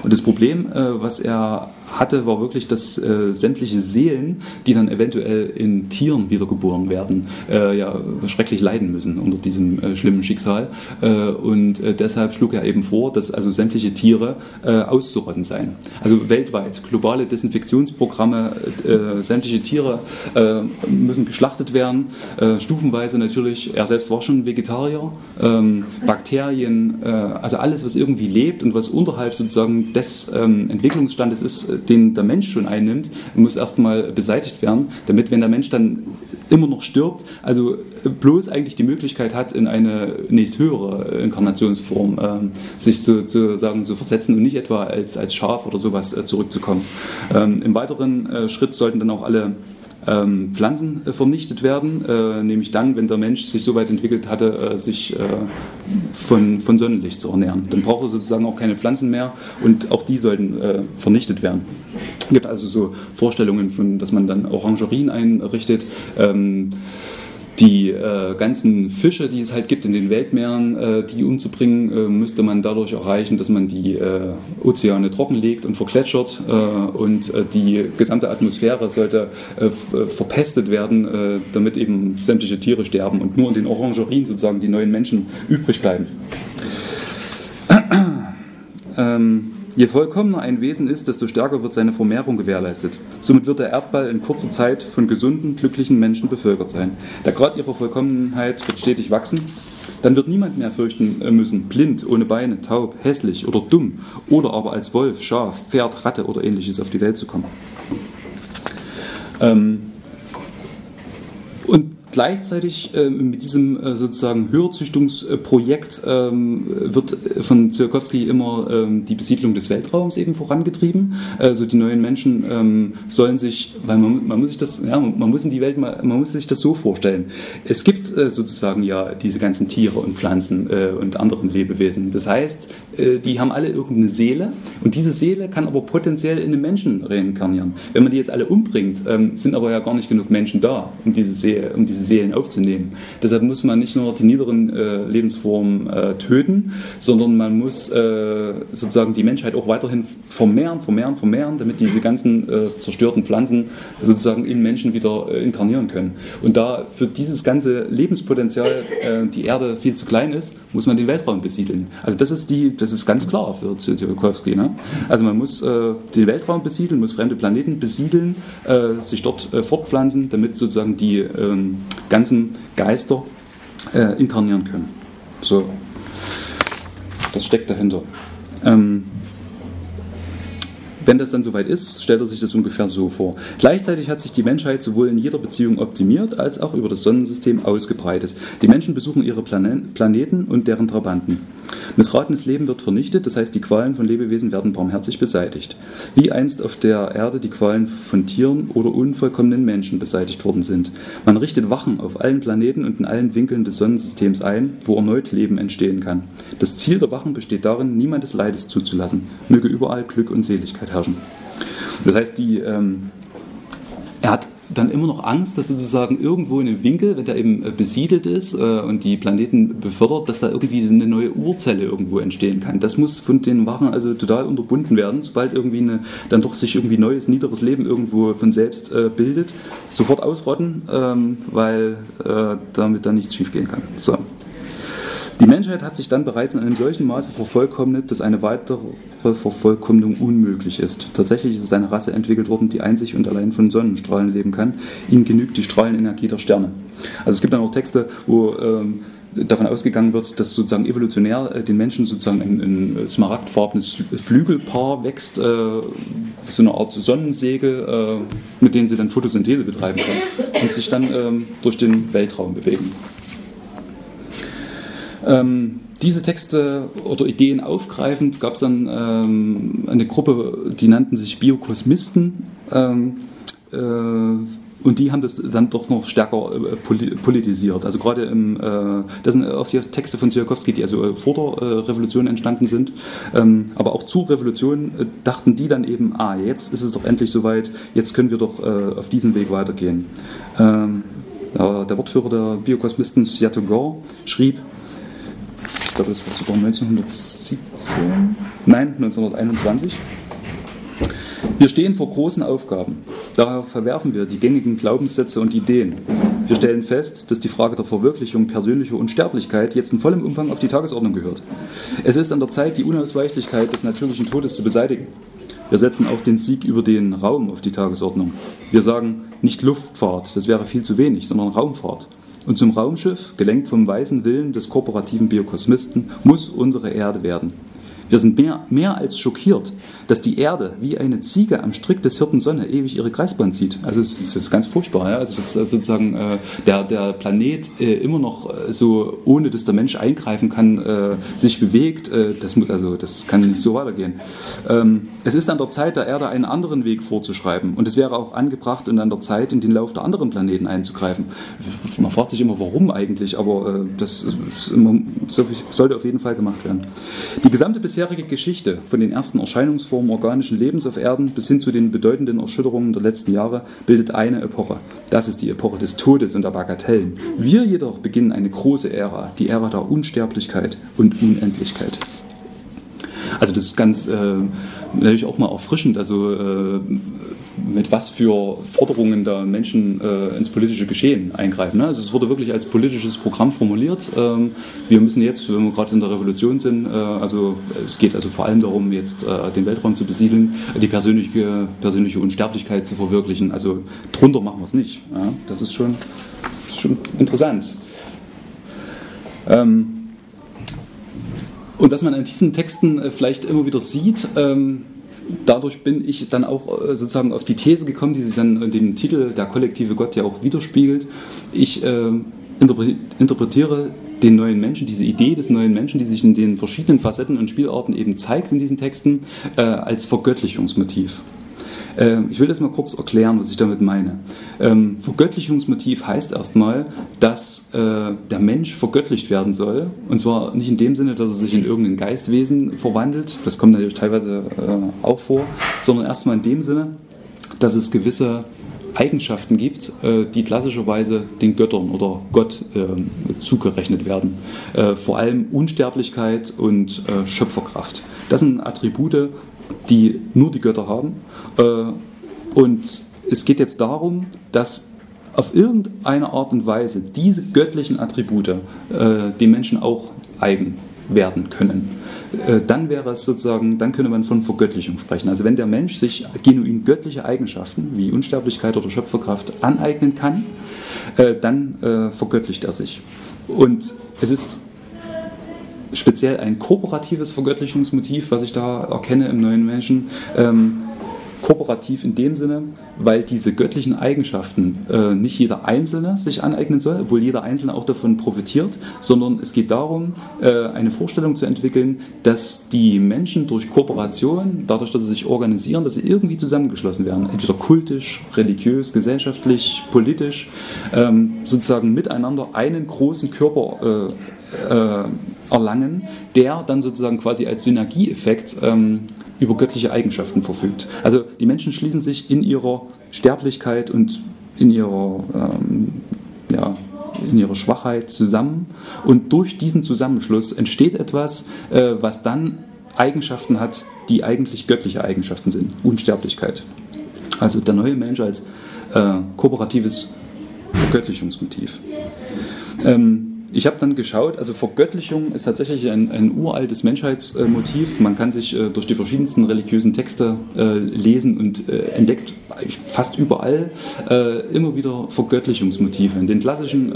Und das Problem, äh, was er hatte, war wirklich, dass äh, sämtliche Seelen, die dann eventuell in Tieren wiedergeboren werden, äh, ja schrecklich leiden müssen unter diesem äh, schlimmen Schicksal. Äh, und äh, deshalb schlug er eben vor, dass also sämtliche Tiere äh, auszurotten seien. Also weltweit globale Desinfektionsprogramme, sämtliche Tiere müssen geschlachtet werden, stufenweise natürlich. Er selbst war schon Vegetarier, ähm, Bakterien, also alles, was irgendwie lebt und was unterhalb sozusagen des ähm, Entwicklungsstandes ist, den der Mensch schon einnimmt, muss erstmal beseitigt werden, damit, wenn der Mensch dann immer noch stirbt, also bloß eigentlich die Möglichkeit hat, in eine nächst höhere Inkarnationsform äh, sich sozusagen zu versetzen und nicht etwa als, als Schaf oder sowas äh, zurückzukommen. Ähm, Im weiteren äh, Schritt sollten dann auch alle ähm, Pflanzen äh, vernichtet werden, äh, nämlich dann, wenn der Mensch sich so weit entwickelt hatte, äh, sich äh, von, von Sonnenlicht zu ernähren. Dann braucht er sozusagen auch keine Pflanzen mehr und auch die sollten äh, vernichtet werden. Es gibt also so Vorstellungen von, dass man dann Orangerien einrichtet. Ähm, die äh, ganzen Fische, die es halt gibt in den Weltmeeren, äh, die umzubringen, äh, müsste man dadurch erreichen, dass man die äh, Ozeane trockenlegt und verkletschert äh, und äh, die gesamte Atmosphäre sollte verpestet werden, damit eben sämtliche Tiere sterben und nur in den Orangerien sozusagen die neuen Menschen übrig bleiben. ähm, Je vollkommener ein Wesen ist, desto stärker wird seine Vermehrung gewährleistet. Somit wird der Erdball in kurzer Zeit von gesunden, glücklichen Menschen bevölkert sein. Der Grad ihrer Vollkommenheit wird stetig wachsen. Dann wird niemand mehr fürchten müssen, blind, ohne Beine, taub, hässlich oder dumm oder aber als Wolf, Schaf, Pferd, Ratte oder ähnliches auf die Welt zu kommen. Ähm, Gleichzeitig äh, mit diesem äh, sozusagen Höherzüchtungsprojekt ähm, wird von Tsiolkovsky immer ähm, die Besiedlung des Weltraums eben vorangetrieben. Also die neuen Menschen ähm, sollen sich, weil man, man, muss sich das, ja, man muss in die Welt mal, man muss sich das so vorstellen. Es gibt äh, sozusagen ja diese ganzen Tiere und Pflanzen äh, und anderen Lebewesen. Das heißt, die haben alle irgendeine Seele und diese Seele kann aber potenziell in einen Menschen reinkarnieren. Wenn man die jetzt alle umbringt, ähm, sind aber ja gar nicht genug Menschen da, um diese Seele, um diese diese Seelen aufzunehmen. Deshalb muss man nicht nur die niederen äh, Lebensformen äh, töten, sondern man muss äh, sozusagen die Menschheit auch weiterhin vermehren, vermehren, vermehren, damit diese ganzen äh, zerstörten Pflanzen sozusagen in Menschen wieder äh, inkarnieren können. Und da für dieses ganze Lebenspotenzial äh, die Erde viel zu klein ist, muss man den Weltraum besiedeln. Also das ist die, das ist ganz klar für Tsiolkovsky. Ne? Also man muss den Weltraum besiedeln, muss fremde Planeten besiedeln, sich dort fortpflanzen, damit sozusagen die ähm, ganzen Geister äh, inkarnieren können. So, das steckt dahinter. Ähm, wenn das dann soweit ist, stellt er sich das ungefähr so vor. Gleichzeitig hat sich die Menschheit sowohl in jeder Beziehung optimiert als auch über das Sonnensystem ausgebreitet. Die Menschen besuchen ihre Planeten und deren Trabanten. Missratenes Leben wird vernichtet, das heißt, die Qualen von Lebewesen werden barmherzig beseitigt. Wie einst auf der Erde die Qualen von Tieren oder unvollkommenen Menschen beseitigt worden sind. Man richtet Wachen auf allen Planeten und in allen Winkeln des Sonnensystems ein, wo erneut Leben entstehen kann. Das Ziel der Wachen besteht darin, niemandes Leides zuzulassen. Möge überall Glück und Seligkeit herrschen. Das heißt, die, ähm, er hat dann immer noch Angst, dass sozusagen irgendwo in einem Winkel, wenn der eben äh, besiedelt ist äh, und die Planeten befördert, dass da irgendwie eine neue Urzelle irgendwo entstehen kann. Das muss von den Wachen also total unterbunden werden, sobald irgendwie eine, dann doch sich irgendwie neues, niederes Leben irgendwo von selbst äh, bildet, sofort ausrotten, ähm, weil äh, damit dann nichts schiefgehen kann. So. Die Menschheit hat sich dann bereits in einem solchen Maße vervollkommnet, dass eine weitere Vervollkommnung unmöglich ist. Tatsächlich ist eine Rasse entwickelt worden, die einzig und allein von Sonnenstrahlen leben kann. Ihnen genügt die Strahlenenergie der Sterne. Also es gibt dann auch Texte, wo ähm, davon ausgegangen wird, dass sozusagen evolutionär äh, den Menschen sozusagen ein, ein smaragdfarbenes Flügelpaar wächst, äh, so eine Art Sonnensegel, äh, mit denen sie dann Photosynthese betreiben können und sich dann ähm, durch den Weltraum bewegen. Ähm, diese Texte oder Ideen aufgreifend gab es dann ähm, eine Gruppe, die nannten sich Biokosmisten. Ähm, äh, und die haben das dann doch noch stärker äh, politisiert. Also gerade im, äh, das sind auch die Texte von Tsiolkovsky, die also vor der Revolution entstanden sind. Ähm, aber auch zur Revolution äh, dachten die dann eben, ah, jetzt ist es doch endlich soweit, jetzt können wir doch äh, auf diesen Weg weitergehen. Ähm, der Wortführer der Biokosmisten, Sviatogor, schrieb, ich glaube, das war sogar 1917, nein, 1921. Wir stehen vor großen Aufgaben. Daher verwerfen wir die gängigen Glaubenssätze und Ideen. Wir stellen fest, dass die Frage der Verwirklichung persönlicher Unsterblichkeit jetzt in vollem Umfang auf die Tagesordnung gehört. Es ist an der Zeit, die Unausweichlichkeit des natürlichen Todes zu beseitigen. Wir setzen auch den Sieg über den Raum auf die Tagesordnung. Wir sagen nicht Luftfahrt, das wäre viel zu wenig, sondern Raumfahrt. Und zum Raumschiff, gelenkt vom weisen Willen des kooperativen Biokosmisten, muss unsere Erde werden. Wir sind mehr, mehr als schockiert, dass die Erde wie eine Ziege am Strick des Hirten Sonne ewig ihre Kreisbahn zieht. Also es ist, ist ganz furchtbar. Ja? Also dass sozusagen äh, der, der Planet äh, immer noch äh, so, ohne dass der Mensch eingreifen kann, äh, sich bewegt. Äh, das muss also, das kann nicht so weitergehen. Ähm, es ist an der Zeit, der Erde einen anderen Weg vorzuschreiben. Und es wäre auch angebracht und an der Zeit, in den Lauf der anderen Planeten einzugreifen. Man fragt sich immer, warum eigentlich, aber äh, das immer, sollte auf jeden Fall gemacht werden. Die gesamte bisher bisherige Geschichte von den ersten Erscheinungsformen organischen Lebens auf Erden bis hin zu den bedeutenden Erschütterungen der letzten Jahre bildet eine Epoche. Das ist die Epoche des Todes und der Bagatellen. Wir jedoch beginnen eine große Ära, die Ära der Unsterblichkeit und Unendlichkeit. Also das ist ganz äh, natürlich auch mal erfrischend. Also äh, mit was für Forderungen da Menschen äh, ins politische Geschehen eingreifen. Ne? Also es wurde wirklich als politisches Programm formuliert. Ähm, wir müssen jetzt, wenn wir gerade in der Revolution sind, äh, also es geht also vor allem darum, jetzt äh, den Weltraum zu besiedeln, die persönliche, persönliche Unsterblichkeit zu verwirklichen. Also drunter machen wir es nicht. Ja? Das ist schon, ist schon interessant. Ähm, und was man an diesen Texten äh, vielleicht immer wieder sieht, ähm, dadurch bin ich dann auch äh, sozusagen auf die These gekommen, die sich dann in dem Titel Der kollektive Gott ja auch widerspiegelt. Ich äh, interpretiere den neuen Menschen, diese Idee des neuen Menschen, die sich in den verschiedenen Facetten und Spielarten eben zeigt in diesen Texten, äh, als Vergöttlichungsmotiv. Ähm, ich will das mal kurz erklären, was ich damit meine. Ähm, Vergöttlichungsmotiv heißt erstmal, dass äh, der Mensch vergöttlicht werden soll. Und zwar nicht in dem Sinne, dass er sich in irgendein Geistwesen verwandelt, das kommt natürlich teilweise äh, auch vor, sondern erstmal in dem Sinne, dass es gewisse Eigenschaften gibt, äh, die klassischerweise den Göttern oder Gott zugerechnet werden. Vor allem Unsterblichkeit und Schöpferkraft. Das sind Attribute, die nur die Götter haben. Äh, und es geht jetzt darum, dass auf irgendeine Art und Weise diese göttlichen Attribute äh, dem Menschen auch eigen werden können. Äh, dann wäre es sozusagen, dann könnte man von Vergöttlichung sprechen. Also wenn der Mensch sich genuin göttliche Eigenschaften wie Unsterblichkeit oder Schöpferkraft aneignen kann, dann vergöttlicht er sich. Und es ist speziell ein kooperatives Vergöttlichungsmotiv, was ich da erkenne im neuen Menschen. Ähm, kooperativ in dem Sinne, weil diese göttlichen Eigenschaften äh, nicht jeder Einzelne sich aneignen soll, obwohl jeder Einzelne auch davon profitiert, sondern es geht darum, äh, eine Vorstellung zu entwickeln, dass die Menschen durch Kooperation, dadurch, dass sie sich organisieren, dass sie irgendwie zusammengeschlossen werden, entweder kultisch, religiös, gesellschaftlich, politisch, ähm, sozusagen miteinander einen großen Körper äh, äh erlangen, der dann sozusagen quasi als Synergieeffekt ähm, über göttliche Eigenschaften verfügt. Also die Menschen schließen sich in ihrer Sterblichkeit und in ihrer, ähm, ja, in ihrer Schwachheit zusammen und durch diesen Zusammenschluss entsteht etwas, äh, was dann Eigenschaften hat, die eigentlich göttliche Eigenschaften sind. Unsterblichkeit. Also der neue Mensch als äh, kooperatives Vergöttlichungsmotiv. Ähm, ich habe dann geschaut, also Vergöttlichung ist tatsächlich ein, ein uraltes Menschheitsmotiv. Man kann sich äh, durch die verschiedensten religiösen Texte äh, lesen und äh, entdeckt fast überall äh, immer wieder Vergöttlichungsmotive. In den klassischen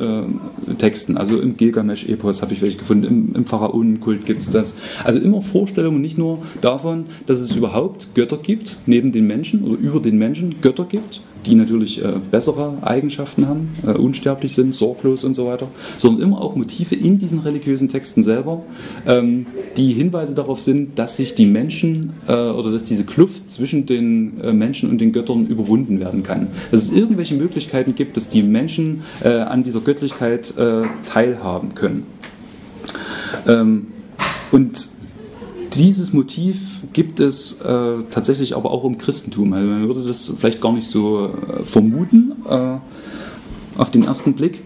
äh, Texten, also im Gilgamesch-Epos habe ich welche gefunden, im, im Pharaonenkult gibt es das. Also immer Vorstellungen nicht nur davon, dass es überhaupt Götter gibt, neben den Menschen oder über den Menschen Götter gibt, die natürlich äh, bessere Eigenschaften haben, äh, unsterblich sind, sorglos und so weiter, sondern immer auch Motive in diesen religiösen Texten selber, ähm, die Hinweise darauf sind, dass sich die Menschen äh, oder dass diese Kluft zwischen den Menschen und den Göttern überwunden werden kann. Dass es irgendwelche Möglichkeiten gibt, dass die Menschen an dieser Göttlichkeit teilhaben können. Ähm, und dieses Motiv gibt es äh, tatsächlich aber auch im Christentum. Also man würde das vielleicht gar nicht so äh, vermuten äh, auf den ersten Blick,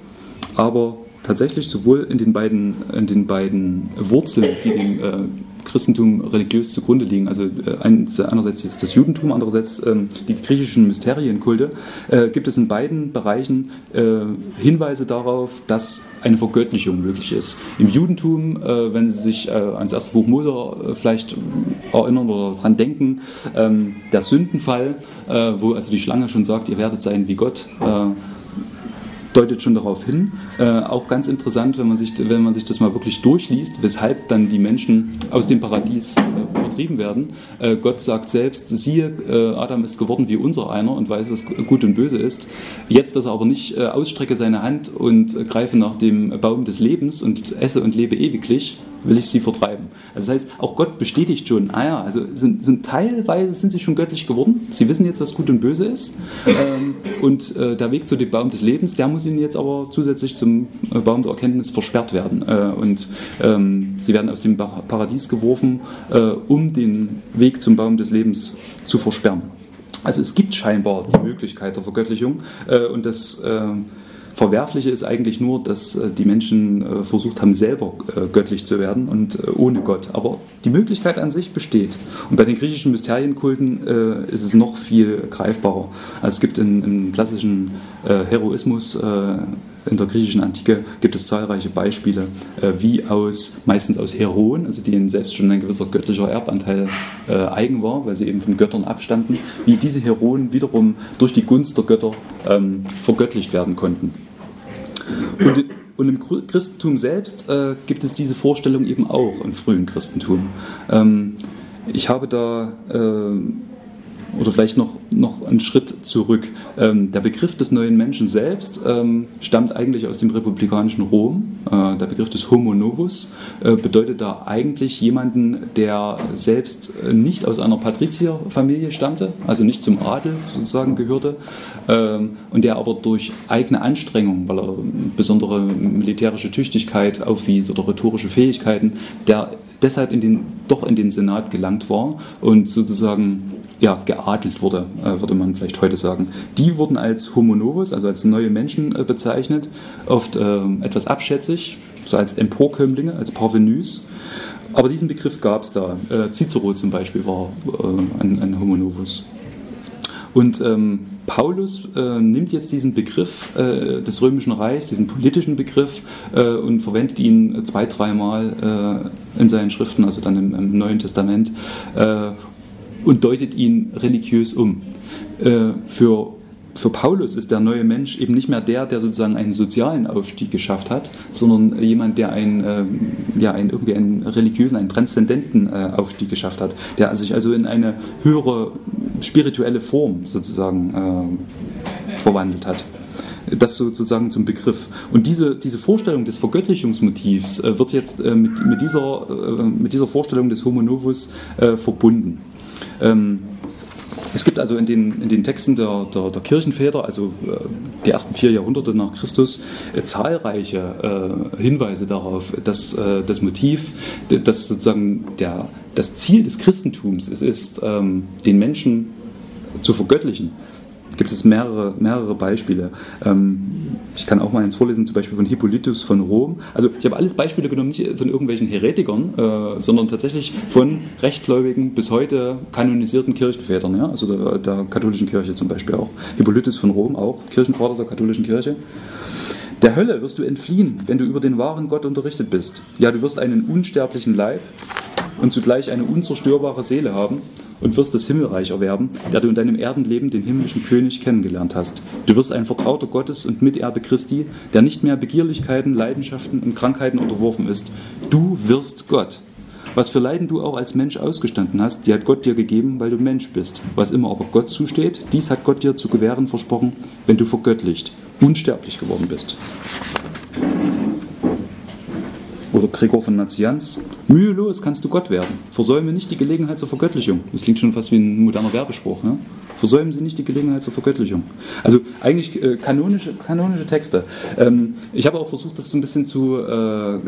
aber tatsächlich sowohl in den beiden, in den beiden Wurzeln, die dem äh, Christentum religiös zugrunde liegen. Also äh, einerseits ist das Judentum, andererseits ähm, die griechischen Mysterienkulte, äh, gibt es in beiden Bereichen äh, Hinweise darauf, dass eine Vergöttlichung möglich ist. Im Judentum, äh, wenn Sie sich äh, ans erste Buch Mose äh, vielleicht erinnern oder daran denken, ähm, der Sündenfall, wo also die Schlange schon sagt, ihr werdet sein wie Gott deutet schon darauf hin. Äh, auch ganz interessant, wenn man, sich, wenn man sich das mal wirklich durchliest, weshalb dann die Menschen aus dem Paradies äh, vertrieben werden. Äh, Gott sagt selbst, siehe, äh, Adam ist geworden wie unser einer und weiß, was gut und böse ist. Jetzt, dass er aber nicht äh, ausstrecke seine Hand und greife nach dem Baum des Lebens und esse und lebe ewiglich, will ich sie vertreiben. Also das heißt, auch Gott bestätigt schon, ah ja, also sind, sind teilweise sind sie schon göttlich geworden. Sie wissen jetzt, was gut und böse ist. Ähm, und äh, der Weg zu dem Baum des Lebens, der muss ihnen jetzt aber zusätzlich zum äh, Baum der Erkenntnis versperrt werden. Äh, und ähm, sie werden aus dem Paradies geworfen, äh, um den Weg zum Baum des Lebens zu versperren. Also es gibt scheinbar die Möglichkeit der Vergöttlichung äh, und das äh, Verwerfliche ist eigentlich nur, dass äh, die Menschen äh, versucht haben, selber äh, göttlich zu werden und ohne Gott. Aber die Möglichkeit an sich besteht. Und bei den griechischen Mysterienkulten ist es noch viel greifbarer. Also es gibt im klassischen Heroismus in der griechischen Antike gibt es zahlreiche Beispiele, wie aus, meistens aus Heroen, also denen selbst schon ein gewisser göttlicher Erbanteil eigen war, weil sie eben von Göttern abstanden, wie diese Heroen wiederum durch die Gunst der Götter ähm, vergöttlicht werden konnten. Und, und im Christentum selbst äh, gibt es diese Vorstellung eben auch im frühen Christentum. Ähm, ich habe da äh, oder vielleicht noch, noch einen Schritt zurück. Ähm, der Begriff des neuen Menschen selbst ähm, stammt eigentlich aus dem republikanischen Rom. Äh, der Begriff des Homo novus äh, bedeutet da eigentlich jemanden, der selbst äh, nicht aus einer Patrizierfamilie stammte, also nicht zum Adel sozusagen gehörte, ähm, und der aber durch eigene Anstrengung, weil er besondere militärische Tüchtigkeit aufwies oder rhetorische Fähigkeiten, der deshalb in den, doch in den Senat gelangt war und sozusagen ja, geadelt wurde, äh, würde man vielleicht heute sagen. Die wurden als Homo novus, also als neue Menschen äh, bezeichnet, oft äh, etwas abschätzig, so als Emporkömmlinge, als Parvenus. Aber diesen Begriff gab es da. Äh, Cicero zum Beispiel war ein, ein Homo novus. Und ähm, Paulus äh, nimmt jetzt diesen Begriff äh, des Römischen Reichs, diesen politischen Begriff, äh, und verwendet ihn zwei, dreimal in seinen Schriften, also dann im, im Neuen Testament, und deutet ihn religiös um. Äh, für, für Paulus ist der neue Mensch eben nicht mehr der, der sozusagen einen sozialen Aufstieg geschafft hat, sondern jemand, der einen, äh, ja, einen, irgendwie einen religiösen, einen transzendenten äh, Aufstieg geschafft hat, der sich also in eine höhere spirituelle Form sozusagen verwandelt hat das sozusagen zum Begriff. Und diese, diese Vorstellung des Vergöttlichungsmotivs äh, wird jetzt äh, mit, mit, dieser, äh, mit dieser Vorstellung des Homo Novus verbunden. Ähm, es gibt also in den, in den Texten der, der, der Kirchenväter, also äh, die ersten vier Jahrhunderte nach Christus, äh, zahlreiche äh, Hinweise darauf, dass äh, das Motiv, dass sozusagen der, das Ziel des Christentums es ist, ähm, den Menschen zu vergöttlichen. Gibt es mehrere, mehrere Beispiele. Ähm, ich kann auch mal eins vorlesen, zum Beispiel von Hippolytus von Rom. Also ich habe alles Beispiele genommen, nicht von irgendwelchen Heretikern, äh, sondern tatsächlich von rechtgläubigen bis heute kanonisierten Kirchenvätern, ja? also der, der katholischen Kirche zum Beispiel auch. Hippolytus von Rom auch, Kirchenvater der katholischen Kirche. Der Hölle wirst du entfliehen, wenn du über den wahren Gott unterrichtet bist. Ja, du wirst einen unsterblichen Leib und zugleich eine unzerstörbare Seele haben und wirst das Himmelreich erwerben, der du in deinem Erdenleben den himmlischen König kennengelernt hast. Du wirst ein Vertrauter Gottes und Miterbe Christi, der nicht mehr Begierlichkeiten, Leidenschaften und Krankheiten unterworfen ist. Du wirst Gott. Was für Leiden du auch als Mensch ausgestanden hast, die hat Gott dir gegeben, weil du Mensch bist. Was immer aber Gott zusteht, dies hat Gott dir zu gewähren versprochen, wenn du vergöttlicht, unsterblich geworden bist. Oder Gregor von Nazianz. Mühelos kannst du Gott werden. Versäume nicht die Gelegenheit zur Vergöttlichung. Das klingt schon fast wie ein moderner Werbespruch. Ne? Versäumen Sie nicht die Gelegenheit zur Vergöttlichung. Also eigentlich äh, kanonische, kanonische Texte. Ähm, ich habe auch versucht, das so ein bisschen zu, äh,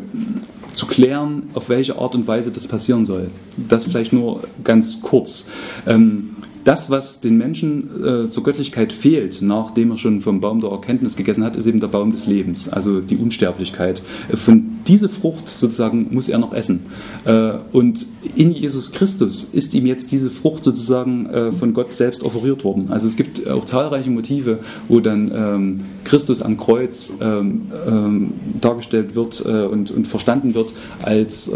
zu klären, auf welche Art und Weise das passieren soll. Das vielleicht nur ganz kurz. Ähm, das, was den Menschen äh, zur Göttlichkeit fehlt, nachdem er schon vom Baum der Erkenntnis gegessen hat, ist eben der Baum des Lebens, also die Unsterblichkeit. Äh, von diese Frucht sozusagen muss er noch essen. Äh, und in Jesus Christus ist ihm jetzt diese Frucht sozusagen äh, von Gott selbst offeriert worden. Also es gibt auch zahlreiche Motive, wo dann ähm, Christus am Kreuz ähm, ähm, dargestellt wird äh, und, verstanden wird als,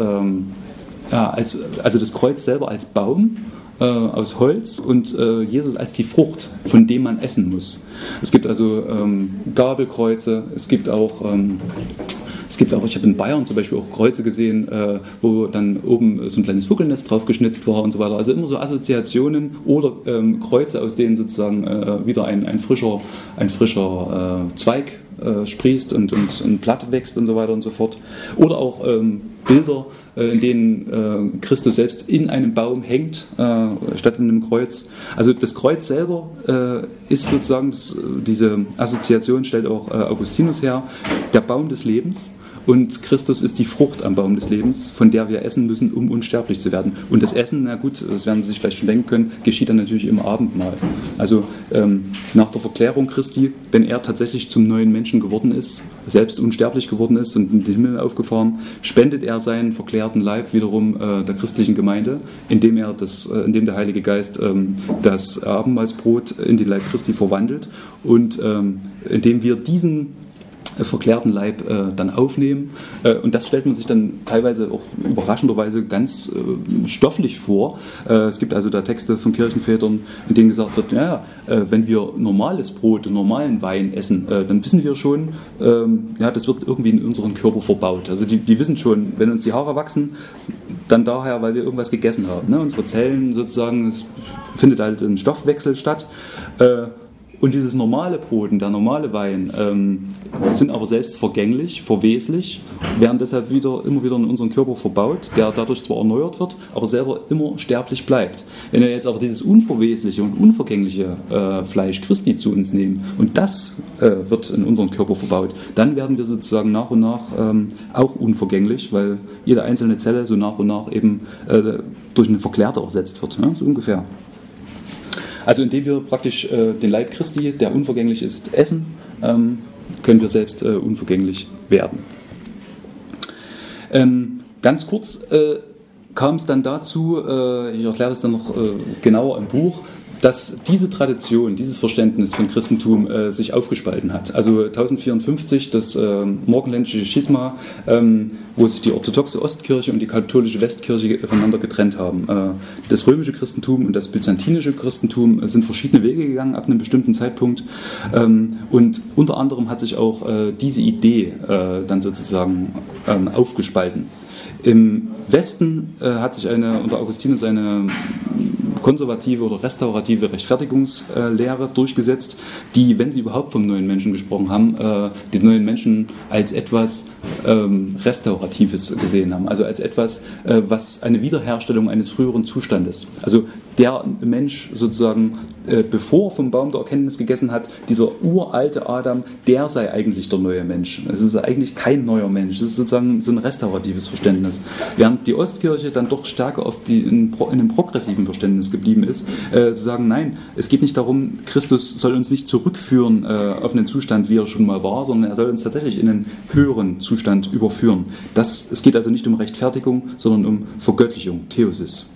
als, also das Kreuz selber als Baum aus Holz und Jesus als die Frucht, von dem man essen muss. Es gibt also ähm, Gabelkreuze, es gibt auch ähm, es gibt auch, ich habe in Bayern zum Beispiel auch Kreuze gesehen, äh, wo dann oben so ein kleines Vogelnest drauf geschnitzt war und so weiter. Also immer so Assoziationen oder ähm, Kreuze, aus denen sozusagen äh, wieder ein, ein frischer, ein frischer äh, Zweig äh, sprießt und, und ein Blatt wächst und so weiter und so fort. Oder auch ähm, Bilder, äh, in denen äh, Christus selbst in einem Baum hängt, statt in einem Kreuz. Also das Kreuz selber ist sozusagen, diese Assoziation stellt auch Augustinus her, der Baum des Lebens. Und Christus ist die Frucht am Baum des Lebens, von der wir essen müssen, um unsterblich zu werden. Und das Essen, na gut, das werden Sie sich vielleicht schon denken können, geschieht dann natürlich im Abendmahl. Also ähm, nach der Verklärung Christi, wenn er tatsächlich zum neuen Menschen geworden ist, selbst unsterblich geworden ist und in den Himmel aufgefahren, spendet er seinen verklärten Leib wiederum äh, der christlichen Gemeinde, indem er das, äh, indem der Heilige Geist ähm, das Abendmahlsbrot in den Leib Christi verwandelt und ähm, indem wir diesen verklärten Leib äh, dann aufnehmen. Äh, und das stellt man sich dann teilweise auch überraschenderweise ganz äh, stofflich vor. Äh, es gibt also da Texte von Kirchenvätern, in denen gesagt wird, ja, äh, wenn wir normales Brot normalen Wein essen, äh, dann wissen wir schon, ähm, ja, das wird irgendwie in unseren Körper verbaut. Also die, die wissen schon, wenn uns die Haare wachsen, dann daher, weil wir irgendwas gegessen haben. Ne? Unsere Zellen sozusagen, es findet halt ein Stoffwechsel statt. Und dieses normale Brot und der normale Wein ähm, sind aber selbst vergänglich, verweslich, werden deshalb wieder, immer wieder in unseren Körper verbaut, der dadurch zwar erneuert wird, aber selber immer sterblich bleibt. Wenn wir jetzt aber dieses unverwesliche und unvergängliche äh, Fleisch Christi zu uns nehmen und das äh, wird in unseren Körper verbaut, dann werden wir sozusagen nach und nach ähm, auch unvergänglich, weil jede einzelne Zelle so nach und nach eben äh, durch eine Verklärte ersetzt wird, ja, so ungefähr. Also indem wir praktisch äh, den Leib Christi, der unvergänglich ist, essen, ähm, können wir selbst äh, unvergänglich werden. Ähm, ganz kurz äh, kam es dann dazu, äh, ich erkläre das dann noch äh, genauer im Buch, dass diese Tradition, dieses Verständnis von Christentum äh, sich aufgespalten hat. Also 1054 das äh, morgenländische Schisma, ähm, wo sich die orthodoxe Ostkirche und die katholische Westkirche voneinander getrennt haben. Äh, das römische Christentum und das byzantinische Christentum äh, sind verschiedene Wege gegangen ab einem bestimmten Zeitpunkt. Ähm, und unter anderem hat sich auch äh, diese Idee äh, dann sozusagen ähm, aufgespalten. Im Westen hat sich eine, unter Augustinus eine konservative oder restaurative Rechtfertigungslehre durchgesetzt, die, wenn sie überhaupt vom neuen Menschen gesprochen haben, äh, den neuen Menschen als etwas ähm, Restauratives gesehen haben, also als etwas, äh, was eine Wiederherstellung eines früheren Zustandes. Also der Mensch sozusagen, äh, bevor vom Baum der Erkenntnis gegessen hat, dieser uralte Adam, der sei eigentlich der neue Mensch. Es ist eigentlich kein neuer Mensch. Das ist sozusagen so ein restauratives Verständnis. Während die Ostkirche dann doch stärker auf die, in, in einem progressiven Verständnis geblieben ist, äh, zu sagen, nein, es geht nicht darum, Christus soll uns nicht zurückführen äh, auf einen Zustand, wie er schon mal war, sondern er soll uns tatsächlich in einen höheren Zustand überführen. Das, es geht also nicht um Rechtfertigung, sondern um Vergöttlichung, Theosis.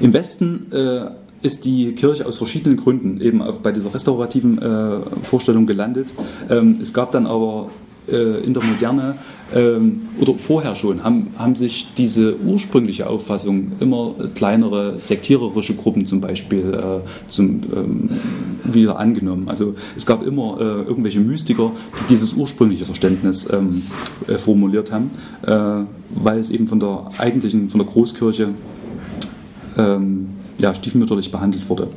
Im Westen äh, ist die Kirche aus verschiedenen Gründen eben bei dieser restaurativen äh, Vorstellung gelandet. Ähm, es gab dann aber äh, in der Moderne ähm, oder vorher schon haben, haben sich diese ursprüngliche Auffassung immer kleinere sektiererische Gruppen zum Beispiel äh, zum, ähm, wieder angenommen. Also es gab immer äh, irgendwelche Mystiker, die dieses ursprüngliche Verständnis ähm, äh, formuliert haben, äh, weil es eben von der eigentlichen, von der Großkirche ähm, ja, stiefmütterlich behandelt wurde.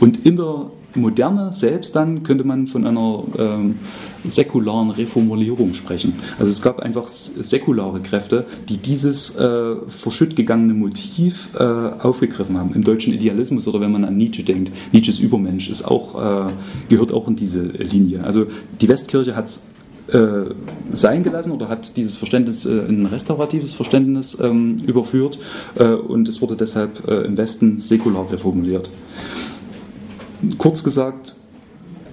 Und in der Moderne selbst dann könnte man von einer ähm, säkularen Reformulierung sprechen. Also es gab einfach säkulare Kräfte, die dieses äh, verschütt gegangene Motiv äh, aufgegriffen haben. Im deutschen Idealismus oder wenn man an Nietzsche denkt, Nietzsches Übermensch ist auch, äh, gehört auch in diese Linie. Also die Westkirche hat es äh, sein gelassen oder hat dieses Verständnis äh, in ein restauratives Verständnis ähm, überführt äh, und es wurde deshalb im Westen säkular reformuliert. Kurz gesagt,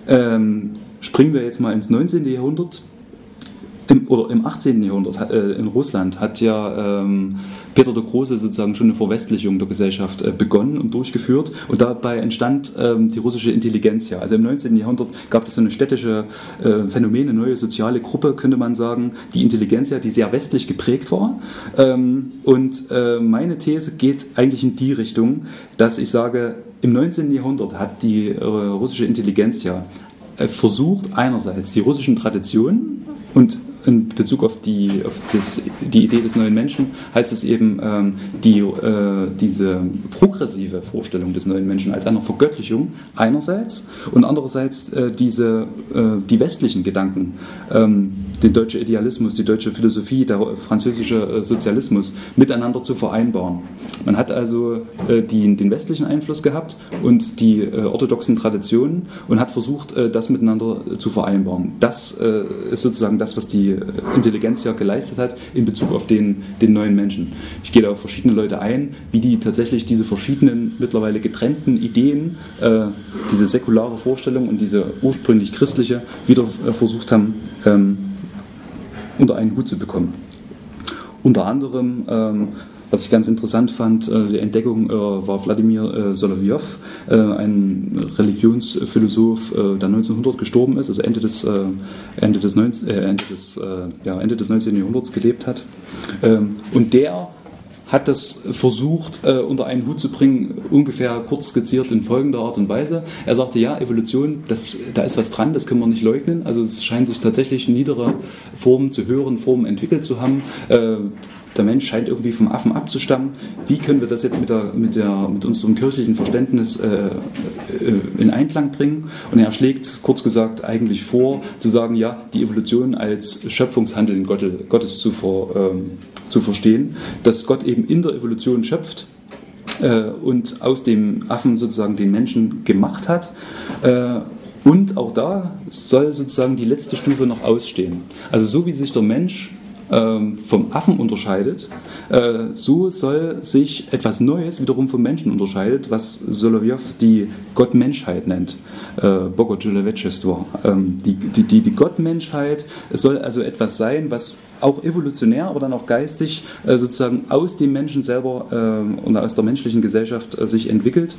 ähm, springen wir jetzt mal ins 19. Jahrhundert. Im, oder im 18. Jahrhundert äh, in Russland hat ja ähm, Peter der Große sozusagen schon eine Verwestlichung der Gesellschaft äh, begonnen und durchgeführt und dabei entstand ähm, die russische Intelligenz ja. Also im 19. Jahrhundert gab es so eine städtische äh, eine neue soziale Gruppe, könnte man sagen, die Intelligenz ja, die sehr westlich geprägt war. Ähm, und äh, meine These geht eigentlich in die Richtung, dass ich sage, im 19. Jahrhundert hat die äh, russische Intelligenz ja äh, versucht, einerseits die russischen Traditionen und in Bezug auf die, auf das, die Idee des neuen Menschen heißt es eben, ähm, die, äh, diese progressive Vorstellung des neuen Menschen als einer Vergöttlichung einerseits und andererseits äh, diese, äh, die westlichen Gedanken, ähm, den deutschen Idealismus, die deutsche Philosophie, der französische äh, Sozialismus miteinander zu vereinbaren. Man hat also äh, die, den westlichen Einfluss gehabt und die äh, orthodoxen Traditionen und hat versucht, das miteinander zu vereinbaren. Das ist sozusagen das, was die Intelligenz ja geleistet hat in Bezug auf den, den neuen Menschen. Ich gehe da auf verschiedene Leute ein, wie die tatsächlich diese verschiedenen, mittlerweile getrennten Ideen, diese säkulare Vorstellung und diese ursprünglich christliche wieder versucht haben, ähm, unter einen Hut zu bekommen. Unter anderem ähm, was ich ganz interessant fand, äh, die Entdeckung äh, war Wladimir äh, Solovyov, ein Religionsphilosoph, der 1900 gestorben ist, also Ende des, Ende des, 19, Ende des, ja, Ende des 19. Jahrhunderts gelebt hat. Ähm, und der hat das versucht äh, unter einen Hut zu bringen, ungefähr kurz skizziert in folgender Art und Weise. Er sagte, ja, Evolution, das, da ist was dran, das können wir nicht leugnen. Also es scheint sich tatsächlich niedere Formen zu höheren Formen entwickelt zu haben. Äh, der Mensch scheint irgendwie vom Affen abzustammen. Wie können wir das jetzt mit, der, mit, der, mit unserem kirchlichen Verständnis äh, äh, in Einklang bringen? Und er schlägt, kurz gesagt, eigentlich vor, zu sagen, ja, die Evolution als Schöpfungshandeln Gottes zu, ver, ähm, zu verstehen, dass Gott eben in der Evolution schöpft äh, und aus dem Affen sozusagen den Menschen gemacht hat. Äh, und auch da soll sozusagen die letzte Stufe noch ausstehen. Also so wie sich der Mensch vom Affen unterscheidet, äh, so soll sich etwas Neues wiederum vom Menschen unterscheidet, was Solovjov die Gottmenschheit nennt. Äh, ähm, die, die, die, die Gottmenschheit soll also etwas sein, was auch evolutionär, aber dann auch geistig äh, sozusagen aus dem Menschen selber und aus der menschlichen Gesellschaft sich entwickelt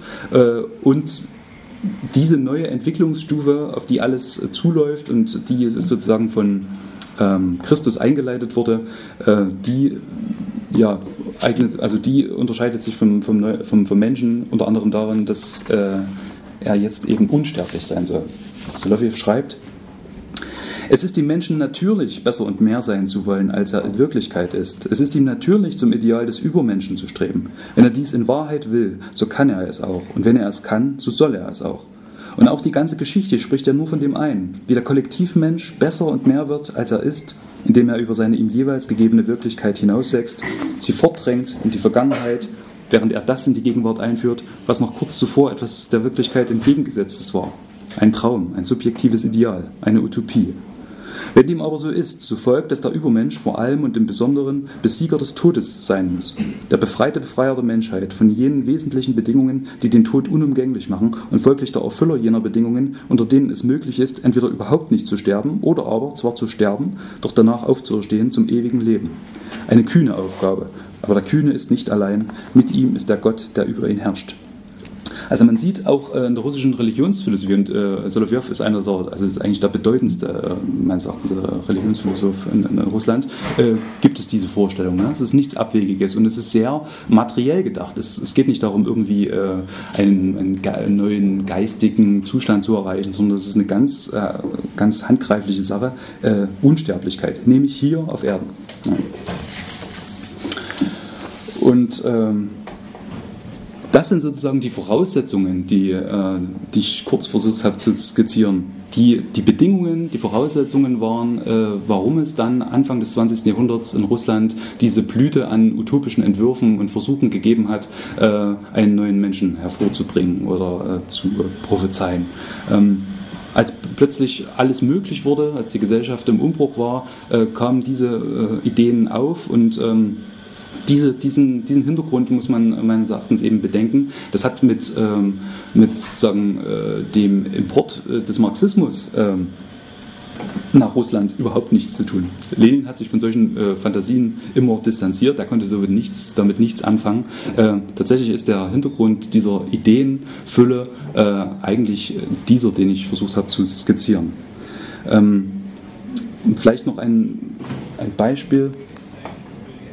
und diese neue Entwicklungsstufe, auf die alles zuläuft und die sozusagen von ähm, Christus eingeleitet wurde, äh, die ja, eignet, also die unterscheidet sich vom, vom, vom, vom Menschen unter anderem darin, dass äh, er jetzt eben unsterblich sein soll. Soloviev schreibt, es ist dem Menschen natürlich, besser und mehr sein zu wollen, als er in Wirklichkeit ist. Es ist ihm natürlich, zum Ideal des Übermenschen zu streben. Wenn er dies in Wahrheit will, so kann er es auch. Und wenn er es kann, so soll er es auch. Und auch die ganze Geschichte spricht ja nur von dem einen, wie der Kollektivmensch besser und mehr wird, als er ist, indem er über seine ihm jeweils gegebene Wirklichkeit hinauswächst, sie fortdrängt in die Vergangenheit während er das in die Gegenwart einführt, was noch kurz zuvor etwas der Wirklichkeit entgegengesetztes war. Ein Traum, ein subjektives Ideal, eine Utopie. Wenn dem aber so ist, so folgt, dass der Übermensch vor allem und im Besonderen Besieger des Todes sein muss. Der befreite Befreier der Menschheit von jenen wesentlichen Bedingungen, die den Tod unumgänglich machen und folglich der Erfüller jener Bedingungen, unter denen es möglich ist, entweder überhaupt nicht zu sterben oder aber zwar zu sterben, doch danach aufzuerstehen zum ewigen Leben. Eine kühne Aufgabe, aber der Kühne ist nicht allein, mit ihm ist der Gott, der über ihn herrscht. Also man sieht auch äh, in der russischen Religionsphilosophie, und äh, Solovjov ist einer der, also ist eigentlich der bedeutendste, äh, meines Erachtens, Religionsphilosoph in, in Russland, äh, gibt es diese Vorstellung. Ne? Es ist nichts Abwegiges und es ist sehr materiell gedacht. Es, es geht nicht darum, irgendwie äh, einen, einen, neuen geistigen Zustand zu erreichen, sondern es ist eine ganz, äh, ganz handgreifliche Sache, Unsterblichkeit, nämlich hier auf Erden. Ja. Und ähm, das sind sozusagen die Voraussetzungen, die, äh, die ich kurz versucht habe zu skizzieren. Die, die Bedingungen, die Voraussetzungen waren, äh, warum es dann Anfang des 20. Jahrhunderts in Russland diese Blüte an utopischen Entwürfen und Versuchen gegeben hat, äh, einen neuen Menschen hervorzubringen oder äh, zu prophezeien. Ähm, als plötzlich alles möglich wurde, als die Gesellschaft im Umbruch war, äh, kamen diese äh, Ideen auf und ähm, diese, diesen, diesen Hintergrund muss man meines Erachtens eben bedenken. Das hat mit, ähm, mit sozusagen äh, dem Import äh, des Marxismus ähm, nach Russland überhaupt nichts zu tun. Lenin hat sich von solchen äh, Fantasien immer distanziert, er konnte damit nichts, damit nichts anfangen. Äh, tatsächlich ist der Hintergrund dieser Ideenfülle äh, eigentlich dieser, den ich versucht habe zu skizzieren. Ähm, vielleicht noch ein, ein Beispiel.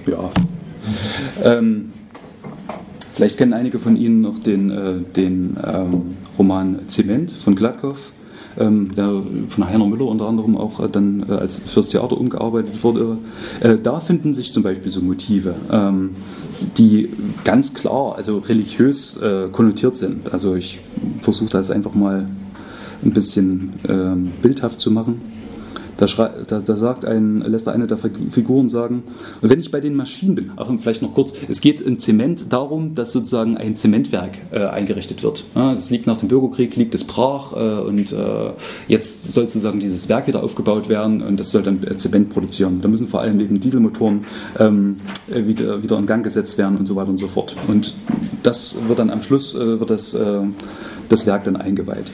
Ja, ähm, vielleicht kennen einige von Ihnen noch den, äh, den ähm, Roman Zement von Gladkow. Ähm, der von Heiner Müller unter anderem auch äh, dann äh, als fürs Theater umgearbeitet wurde. Äh, da finden sich zum Beispiel so Motive, ähm, die ganz klar, also religiös äh, konnotiert sind. Also ich versuche das einfach mal ein bisschen ähm, bildhaft zu machen. Da, da, da, sagt ein, lässt eine der Figuren sagen, wenn ich bei den Maschinen bin, auch vielleicht noch kurz, es geht in Zement darum, dass sozusagen ein Zementwerk äh, eingerichtet wird. Es ja, liegt nach dem Bürgerkrieg, liegt es brach äh, und äh, jetzt soll sozusagen dieses Werk wieder aufgebaut werden und das soll dann äh, Zement produzieren. Da müssen vor allem eben Dieselmotoren ähm, äh, wieder, wieder in Gang gesetzt werden und so weiter und so fort. Und das wird dann am Schluss, äh, wird das, das Werk dann eingeweiht.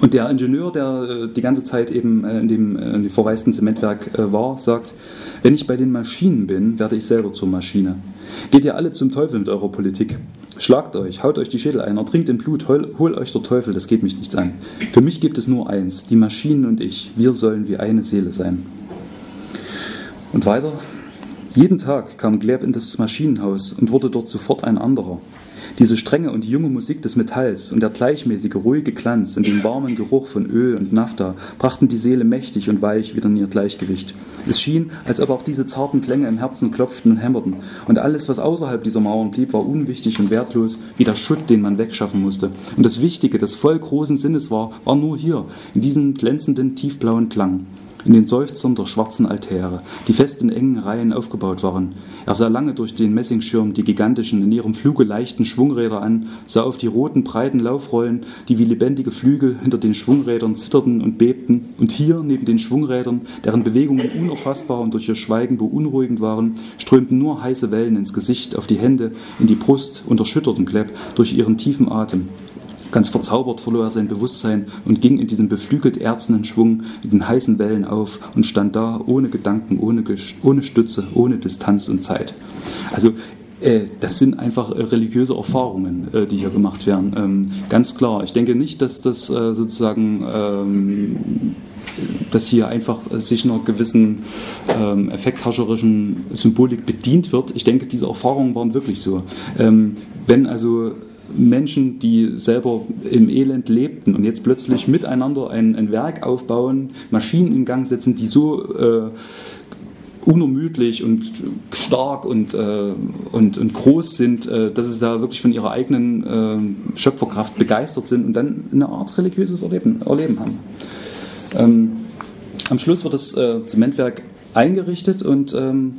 Und der Ingenieur, der äh, die ganze Zeit eben äh, in dem, äh, in dem verwaisten Zementwerk war, sagt, wenn ich bei den Maschinen bin, werde ich selber zur Maschine. Geht ihr alle zum Teufel mit eurer Politik. Schlagt euch, haut euch die Schädel ein, ertrinkt in Blut, hol, hol euch der Teufel, das geht mich nichts an. Für mich gibt es nur eins, die Maschinen und ich, wir sollen wie eine Seele sein. Und weiter, jeden Tag kam Gleb in das Maschinenhaus und wurde dort sofort ein anderer. Diese strenge und junge Musik des Metalls und der gleichmäßige, ruhige Glanz in dem warmen Geruch von Öl und Nafta brachten die Seele mächtig und weich wieder in ihr Gleichgewicht. Es schien, als ob auch diese zarten Klänge im Herzen klopften und hämmerten, und alles, was außerhalb dieser Mauern blieb, war unwichtig und wertlos, wie der Schutt, den man wegschaffen musste. Und das Wichtige, das voll großen Sinnes war, war nur hier, in diesem glänzenden, tiefblauen Klang in den Seufzern der schwarzen Altäre, die fest in engen Reihen aufgebaut waren. Er sah lange durch den Messingschirm die gigantischen, in ihrem Fluge leichten Schwungräder an, sah auf die roten, breiten Laufrollen, die wie lebendige Flügel hinter den Schwungrädern zitterten und bebten, und hier, neben den Schwungrädern, deren Bewegungen unerfassbar und durch ihr Schweigen beunruhigend waren, strömten nur heiße Wellen ins Gesicht, auf die Hände, in die Brust und erschütterten Klepp durch ihren tiefen Atem. Ganz verzaubert verlor er sein Bewusstsein und ging in diesem beflügelt erzenden Schwung in den heißen Wellen auf und stand da ohne Gedanken, ohne, ohne Stütze, ohne Distanz und Zeit. Also äh, das sind einfach äh, religiöse Erfahrungen, äh, die hier gemacht werden. Ähm, ganz klar. Ich denke nicht, dass das sozusagen ähm, dass hier einfach sich einer gewissen ähm, effekthascherischen Symbolik bedient wird. Ich denke, diese Erfahrungen waren wirklich so. Ähm, wenn also Menschen, die selber im Elend lebten und jetzt plötzlich miteinander ein, ein Werk aufbauen, Maschinen in Gang setzen, die so äh, unermüdlich und stark und, äh, und, und groß sind, äh, dass sie da wirklich von ihrer eigenen äh, Schöpferkraft begeistert sind und dann eine Art religiöses Erleben, Erleben haben. Ähm, am Schluss wird das äh, Zementwerk eingerichtet und ähm,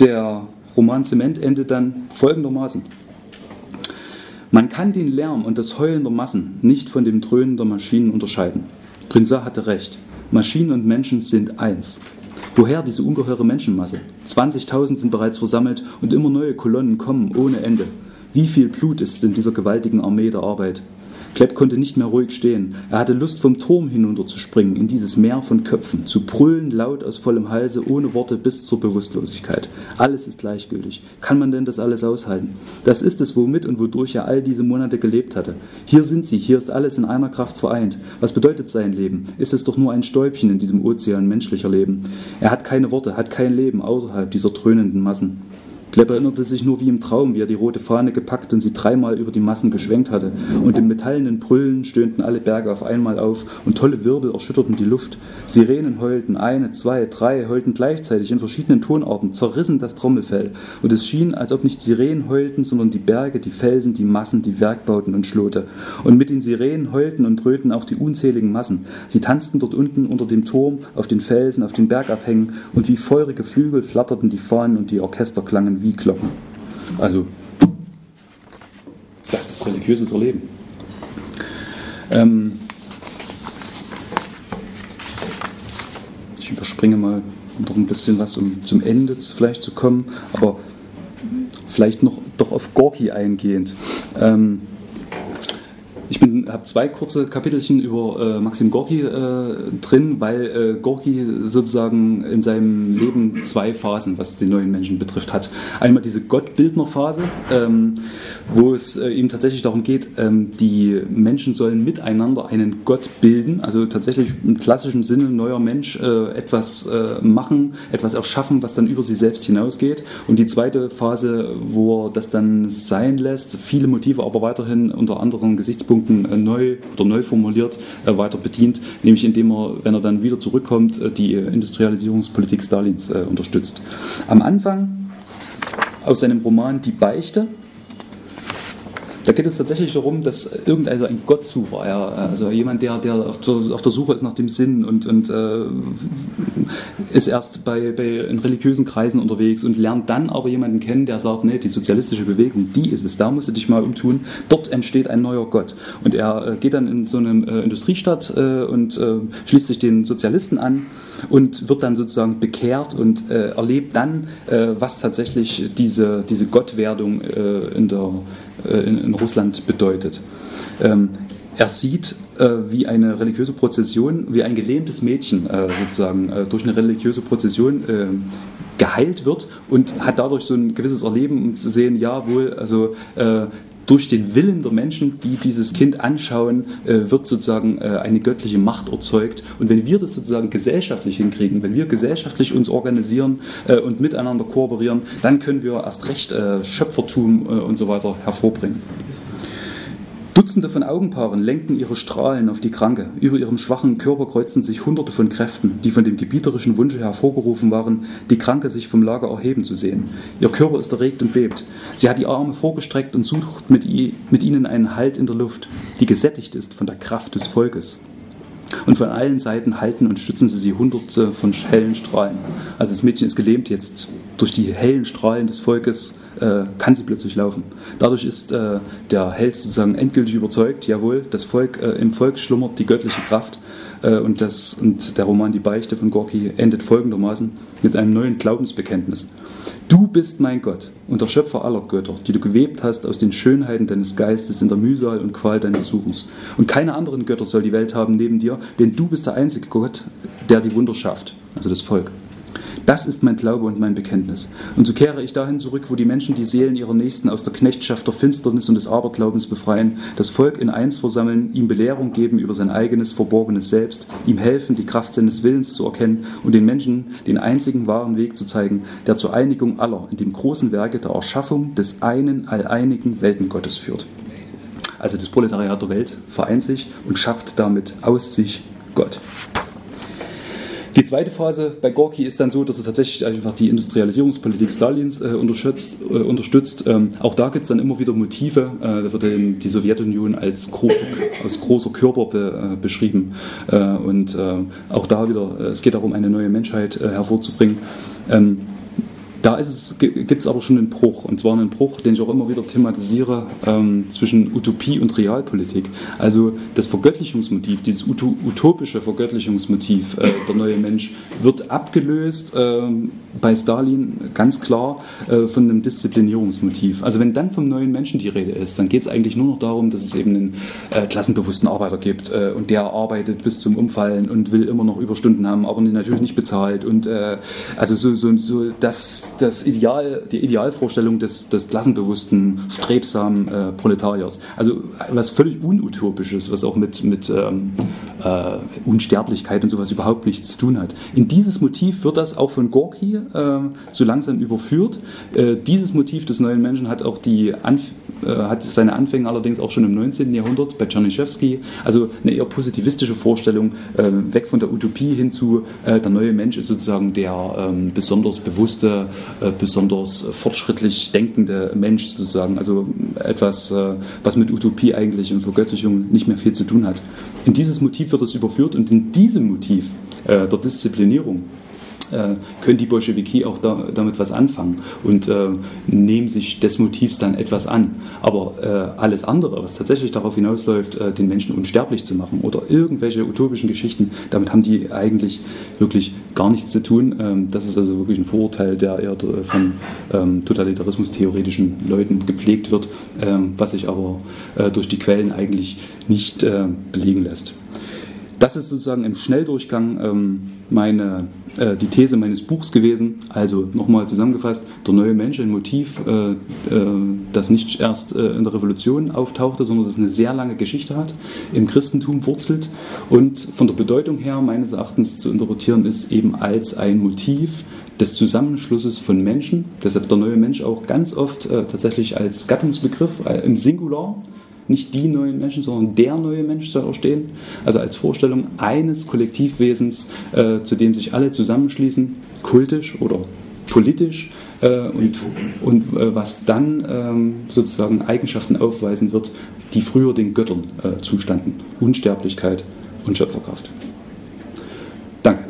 der Roman Zement endet dann folgendermaßen. Man kann den Lärm und das Heulen der Massen nicht von dem Dröhnen der Maschinen unterscheiden. Grinsat hatte recht. Maschinen und Menschen sind eins. Woher diese ungeheure Menschenmasse? 20.000 sind bereits versammelt und immer neue Kolonnen kommen ohne Ende. Wie viel Blut ist in dieser gewaltigen Armee der Arbeit? Klepp konnte nicht mehr ruhig stehen. Er hatte Lust, vom Turm hinunterzuspringen, in dieses Meer von Köpfen, zu brüllen laut aus vollem Halse, ohne Worte bis zur Bewusstlosigkeit. Alles ist gleichgültig. Kann man denn das alles aushalten? Das ist es, womit und wodurch er all diese Monate gelebt hatte. Hier sind sie, hier ist alles in einer Kraft vereint. Was bedeutet sein Leben? Ist es doch nur ein Stäubchen in diesem Ozean menschlicher Leben? Er hat keine Worte, hat kein Leben außerhalb dieser dröhnenden Massen. Klepp erinnerte sich nur wie im Traum, wie er die rote Fahne gepackt und sie dreimal über die Massen geschwenkt hatte. Und im metallenen Brüllen stöhnten alle Berge auf einmal auf und tolle Wirbel erschütterten die Luft. Sirenen heulten, eine, zwei, drei, heulten gleichzeitig in verschiedenen Tonarten, zerrissen das Trommelfell. Und es schien, als ob nicht Sirenen heulten, sondern die Berge, die Felsen, die Massen, die Werkbauten und Schlote. Und mit den Sirenen heulten und dröhnten auch die unzähligen Massen. Sie tanzten dort unten unter dem Turm, auf den Felsen, auf den Bergabhängen und wie feurige Flügel flatterten die Fahnen und die Orchester klangen wie Glocken. Also, das ist religiöses Erleben. Ähm, ich überspringe mal noch ein bisschen was, um zum Ende vielleicht zu kommen, aber vielleicht noch doch auf Gorki eingehend. Ähm, ich habe zwei kurze Kapitelchen über äh, Maxim Gorki äh, drin, weil äh, Gorki sozusagen in seinem Leben zwei Phasen, was den neuen Menschen betrifft, hat. Einmal diese Gottbildnerphase, ähm, wo es äh, ihm tatsächlich darum geht, ähm, die Menschen sollen miteinander einen Gott bilden, also tatsächlich im klassischen Sinne neuer Mensch äh, etwas äh, machen, etwas erschaffen, was dann über sie selbst hinausgeht. Und die zweite Phase, wo er das dann sein lässt, viele Motive, aber weiterhin unter anderen Gesichtspunkten Punkten äh, neu oder neu formuliert äh, weiter bedient, nämlich indem er, wenn er dann wieder zurückkommt, äh, die Industrialisierungspolitik Stalins unterstützt. Am Anfang aus seinem Roman Die Beichte da geht es tatsächlich darum, dass irgendein also ein Gottsucher, ja, also jemand, der, der auf, der, auf der Suche ist nach dem Sinn und, und äh, ist erst bei, bei in religiösen Kreisen unterwegs und lernt dann aber jemanden kennen, der sagt, nee, die sozialistische Bewegung, die ist es, da musst du dich mal umtun, dort entsteht ein neuer Gott. Und er äh, geht dann in so eine äh, Industriestadt äh, und äh, schließt sich den Sozialisten an und wird dann sozusagen bekehrt und äh, erlebt dann, was tatsächlich diese, diese Gottwerdung in der in, in, Russland bedeutet. Ähm, er sieht, äh, wie eine religiöse Prozession, wie ein gelähmtes Mädchen äh, sozusagen äh, durch eine religiöse Prozession äh, geheilt wird und hat dadurch so ein gewisses Erleben, um zu sehen, ja wohl, also äh, durch den Willen der Menschen, die dieses Kind anschauen, äh, wird sozusagen äh, eine göttliche Macht erzeugt. Und wenn wir das sozusagen gesellschaftlich hinkriegen, wenn wir gesellschaftlich uns organisieren äh, und miteinander kooperieren, dann können wir erst recht Schöpfertum und so weiter hervorbringen. Dutzende von Augenpaaren lenkten ihre Strahlen auf die Kranke. Über ihrem schwachen Körper kreuzten sich Hunderte von Kräften, die von dem gebieterischen Wunsche hervorgerufen waren, die Kranke sich vom Lager erheben zu sehen. Ihr Körper ist erregt und bebt. Sie hat die Arme vorgestreckt und sucht mit, mit ihnen einen Halt in der Luft, die gesättigt ist von der Kraft des Volkes. Und von allen Seiten halten und stützen sie sie hunderte von hellen Strahlen. Also das Mädchen ist gelähmt jetzt durch die hellen Strahlen des Volkes äh, kann sie plötzlich laufen. Dadurch ist äh, der Held sozusagen endgültig überzeugt, jawohl, das Volk, äh, im Volk schlummert die göttliche Kraft. Äh, und, das, und der Roman Die Beichte von Gorki endet folgendermaßen mit einem neuen Glaubensbekenntnis. Du bist mein Gott und der Schöpfer aller Götter, die du gewebt hast aus den Schönheiten deines Geistes in der Mühsal und Qual deines Suchens. Und keine anderen Götter soll die Welt haben neben dir, denn du bist der einzige Gott, der die Wunder schafft, also das Volk. Das ist mein Glaube und mein Bekenntnis. Und so kehre ich dahin zurück, wo die Menschen die Seelen ihrer Nächsten aus der Knechtschaft der Finsternis und des Aberglaubens befreien, das Volk in eins versammeln, ihm Belehrung geben über sein eigenes verborgenes Selbst, ihm helfen, die Kraft seines Willens zu erkennen und den Menschen den einzigen wahren Weg zu zeigen, der zur Einigung aller in dem großen Werke der Erschaffung des einen alleinigen Weltengottes führt. Also das Proletariat der Welt vereint sich und schafft damit aus sich Gott. Die zweite Phase bei Gorki ist dann so, dass er tatsächlich einfach die Industrialisierungspolitik Stalins äh, unterstützt. Äh, unterstützt. Ähm, auch da gibt es dann immer wieder Motive. Äh, da wird dann die Sowjetunion als großer, als großer Körper be, äh, beschrieben. Äh, und äh, auch da wieder, es geht darum, eine neue Menschheit hervorzubringen. Ähm, da gibt es aber schon einen Bruch, und zwar einen Bruch, den ich auch immer wieder thematisiere, ähm, zwischen Utopie und Realpolitik. Also das Vergöttlichungsmotiv, dieses utopische Vergöttlichungsmotiv, äh, der neue Mensch, wird abgelöst äh, bei Stalin ganz klar äh, von einem Disziplinierungsmotiv. Also wenn dann vom neuen Menschen die Rede ist, dann geht es eigentlich nur noch darum, dass es eben einen äh, klassenbewussten Arbeiter gibt äh, und der arbeitet bis zum Umfallen und will immer noch Überstunden haben, aber natürlich nicht bezahlt und äh, also so, so, so das, das Ideal, die Idealvorstellung des, des klassenbewussten, strebsamen äh, Proletariers. Also was völlig unutopisches, was auch mit, mit ähm, äh, Unsterblichkeit und sowas überhaupt nichts zu tun hat. In dieses Motiv wird das auch von Gorki äh, so langsam überführt. Äh, dieses Motiv des neuen Menschen hat auch die Anf äh, hat seine Anfänge allerdings auch schon im 19. Jahrhundert bei Czernyszewski. Also eine eher positivistische Vorstellung, äh, weg von der Utopie hin zu der neue Mensch ist sozusagen der ähm, besonders bewusste, besonders fortschrittlich denkende Mensch sozusagen. Also etwas, was mit Utopie eigentlich und Vergöttlichung nicht mehr viel zu tun hat. In dieses Motiv wird es überführt und in diesem Motiv äh, der Disziplinierung äh, können die Bolschewiki auch da, damit was anfangen und äh, nehmen sich des Motivs dann etwas an. Aber äh, alles andere, was tatsächlich darauf hinausläuft, äh, den Menschen unsterblich zu machen oder irgendwelche utopischen Geschichten, damit haben die eigentlich wirklich gar nichts zu tun. Ähm, das ist also wirklich ein Vorurteil, der eher von ähm, totalitarismus-theoretischen Leuten gepflegt wird, ähm, was sich aber äh, durch die Quellen eigentlich nicht äh, belegen lässt. Das ist sozusagen im Schnelldurchgang ähm, meine, äh, die These meines Buchs gewesen. Also nochmal zusammengefasst, der neue Mensch, ein Motiv, äh, äh, das nicht erst in der Revolution auftauchte, sondern das eine sehr lange Geschichte hat, im Christentum wurzelt und von der Bedeutung her meines Erachtens zu interpretieren ist eben als ein Motiv des Zusammenschlusses von Menschen. Deshalb der neue Mensch auch ganz oft tatsächlich als Gattungsbegriff im Singular nicht die neuen Menschen, sondern der neue Mensch soll auch stehen. Also als Vorstellung eines Kollektivwesens, äh, zu dem sich alle zusammenschließen, kultisch oder politisch äh, und, und äh, was dann ähm, sozusagen Eigenschaften aufweisen wird, die früher den Göttern äh, zustanden. Unsterblichkeit und Schöpferkraft. Danke.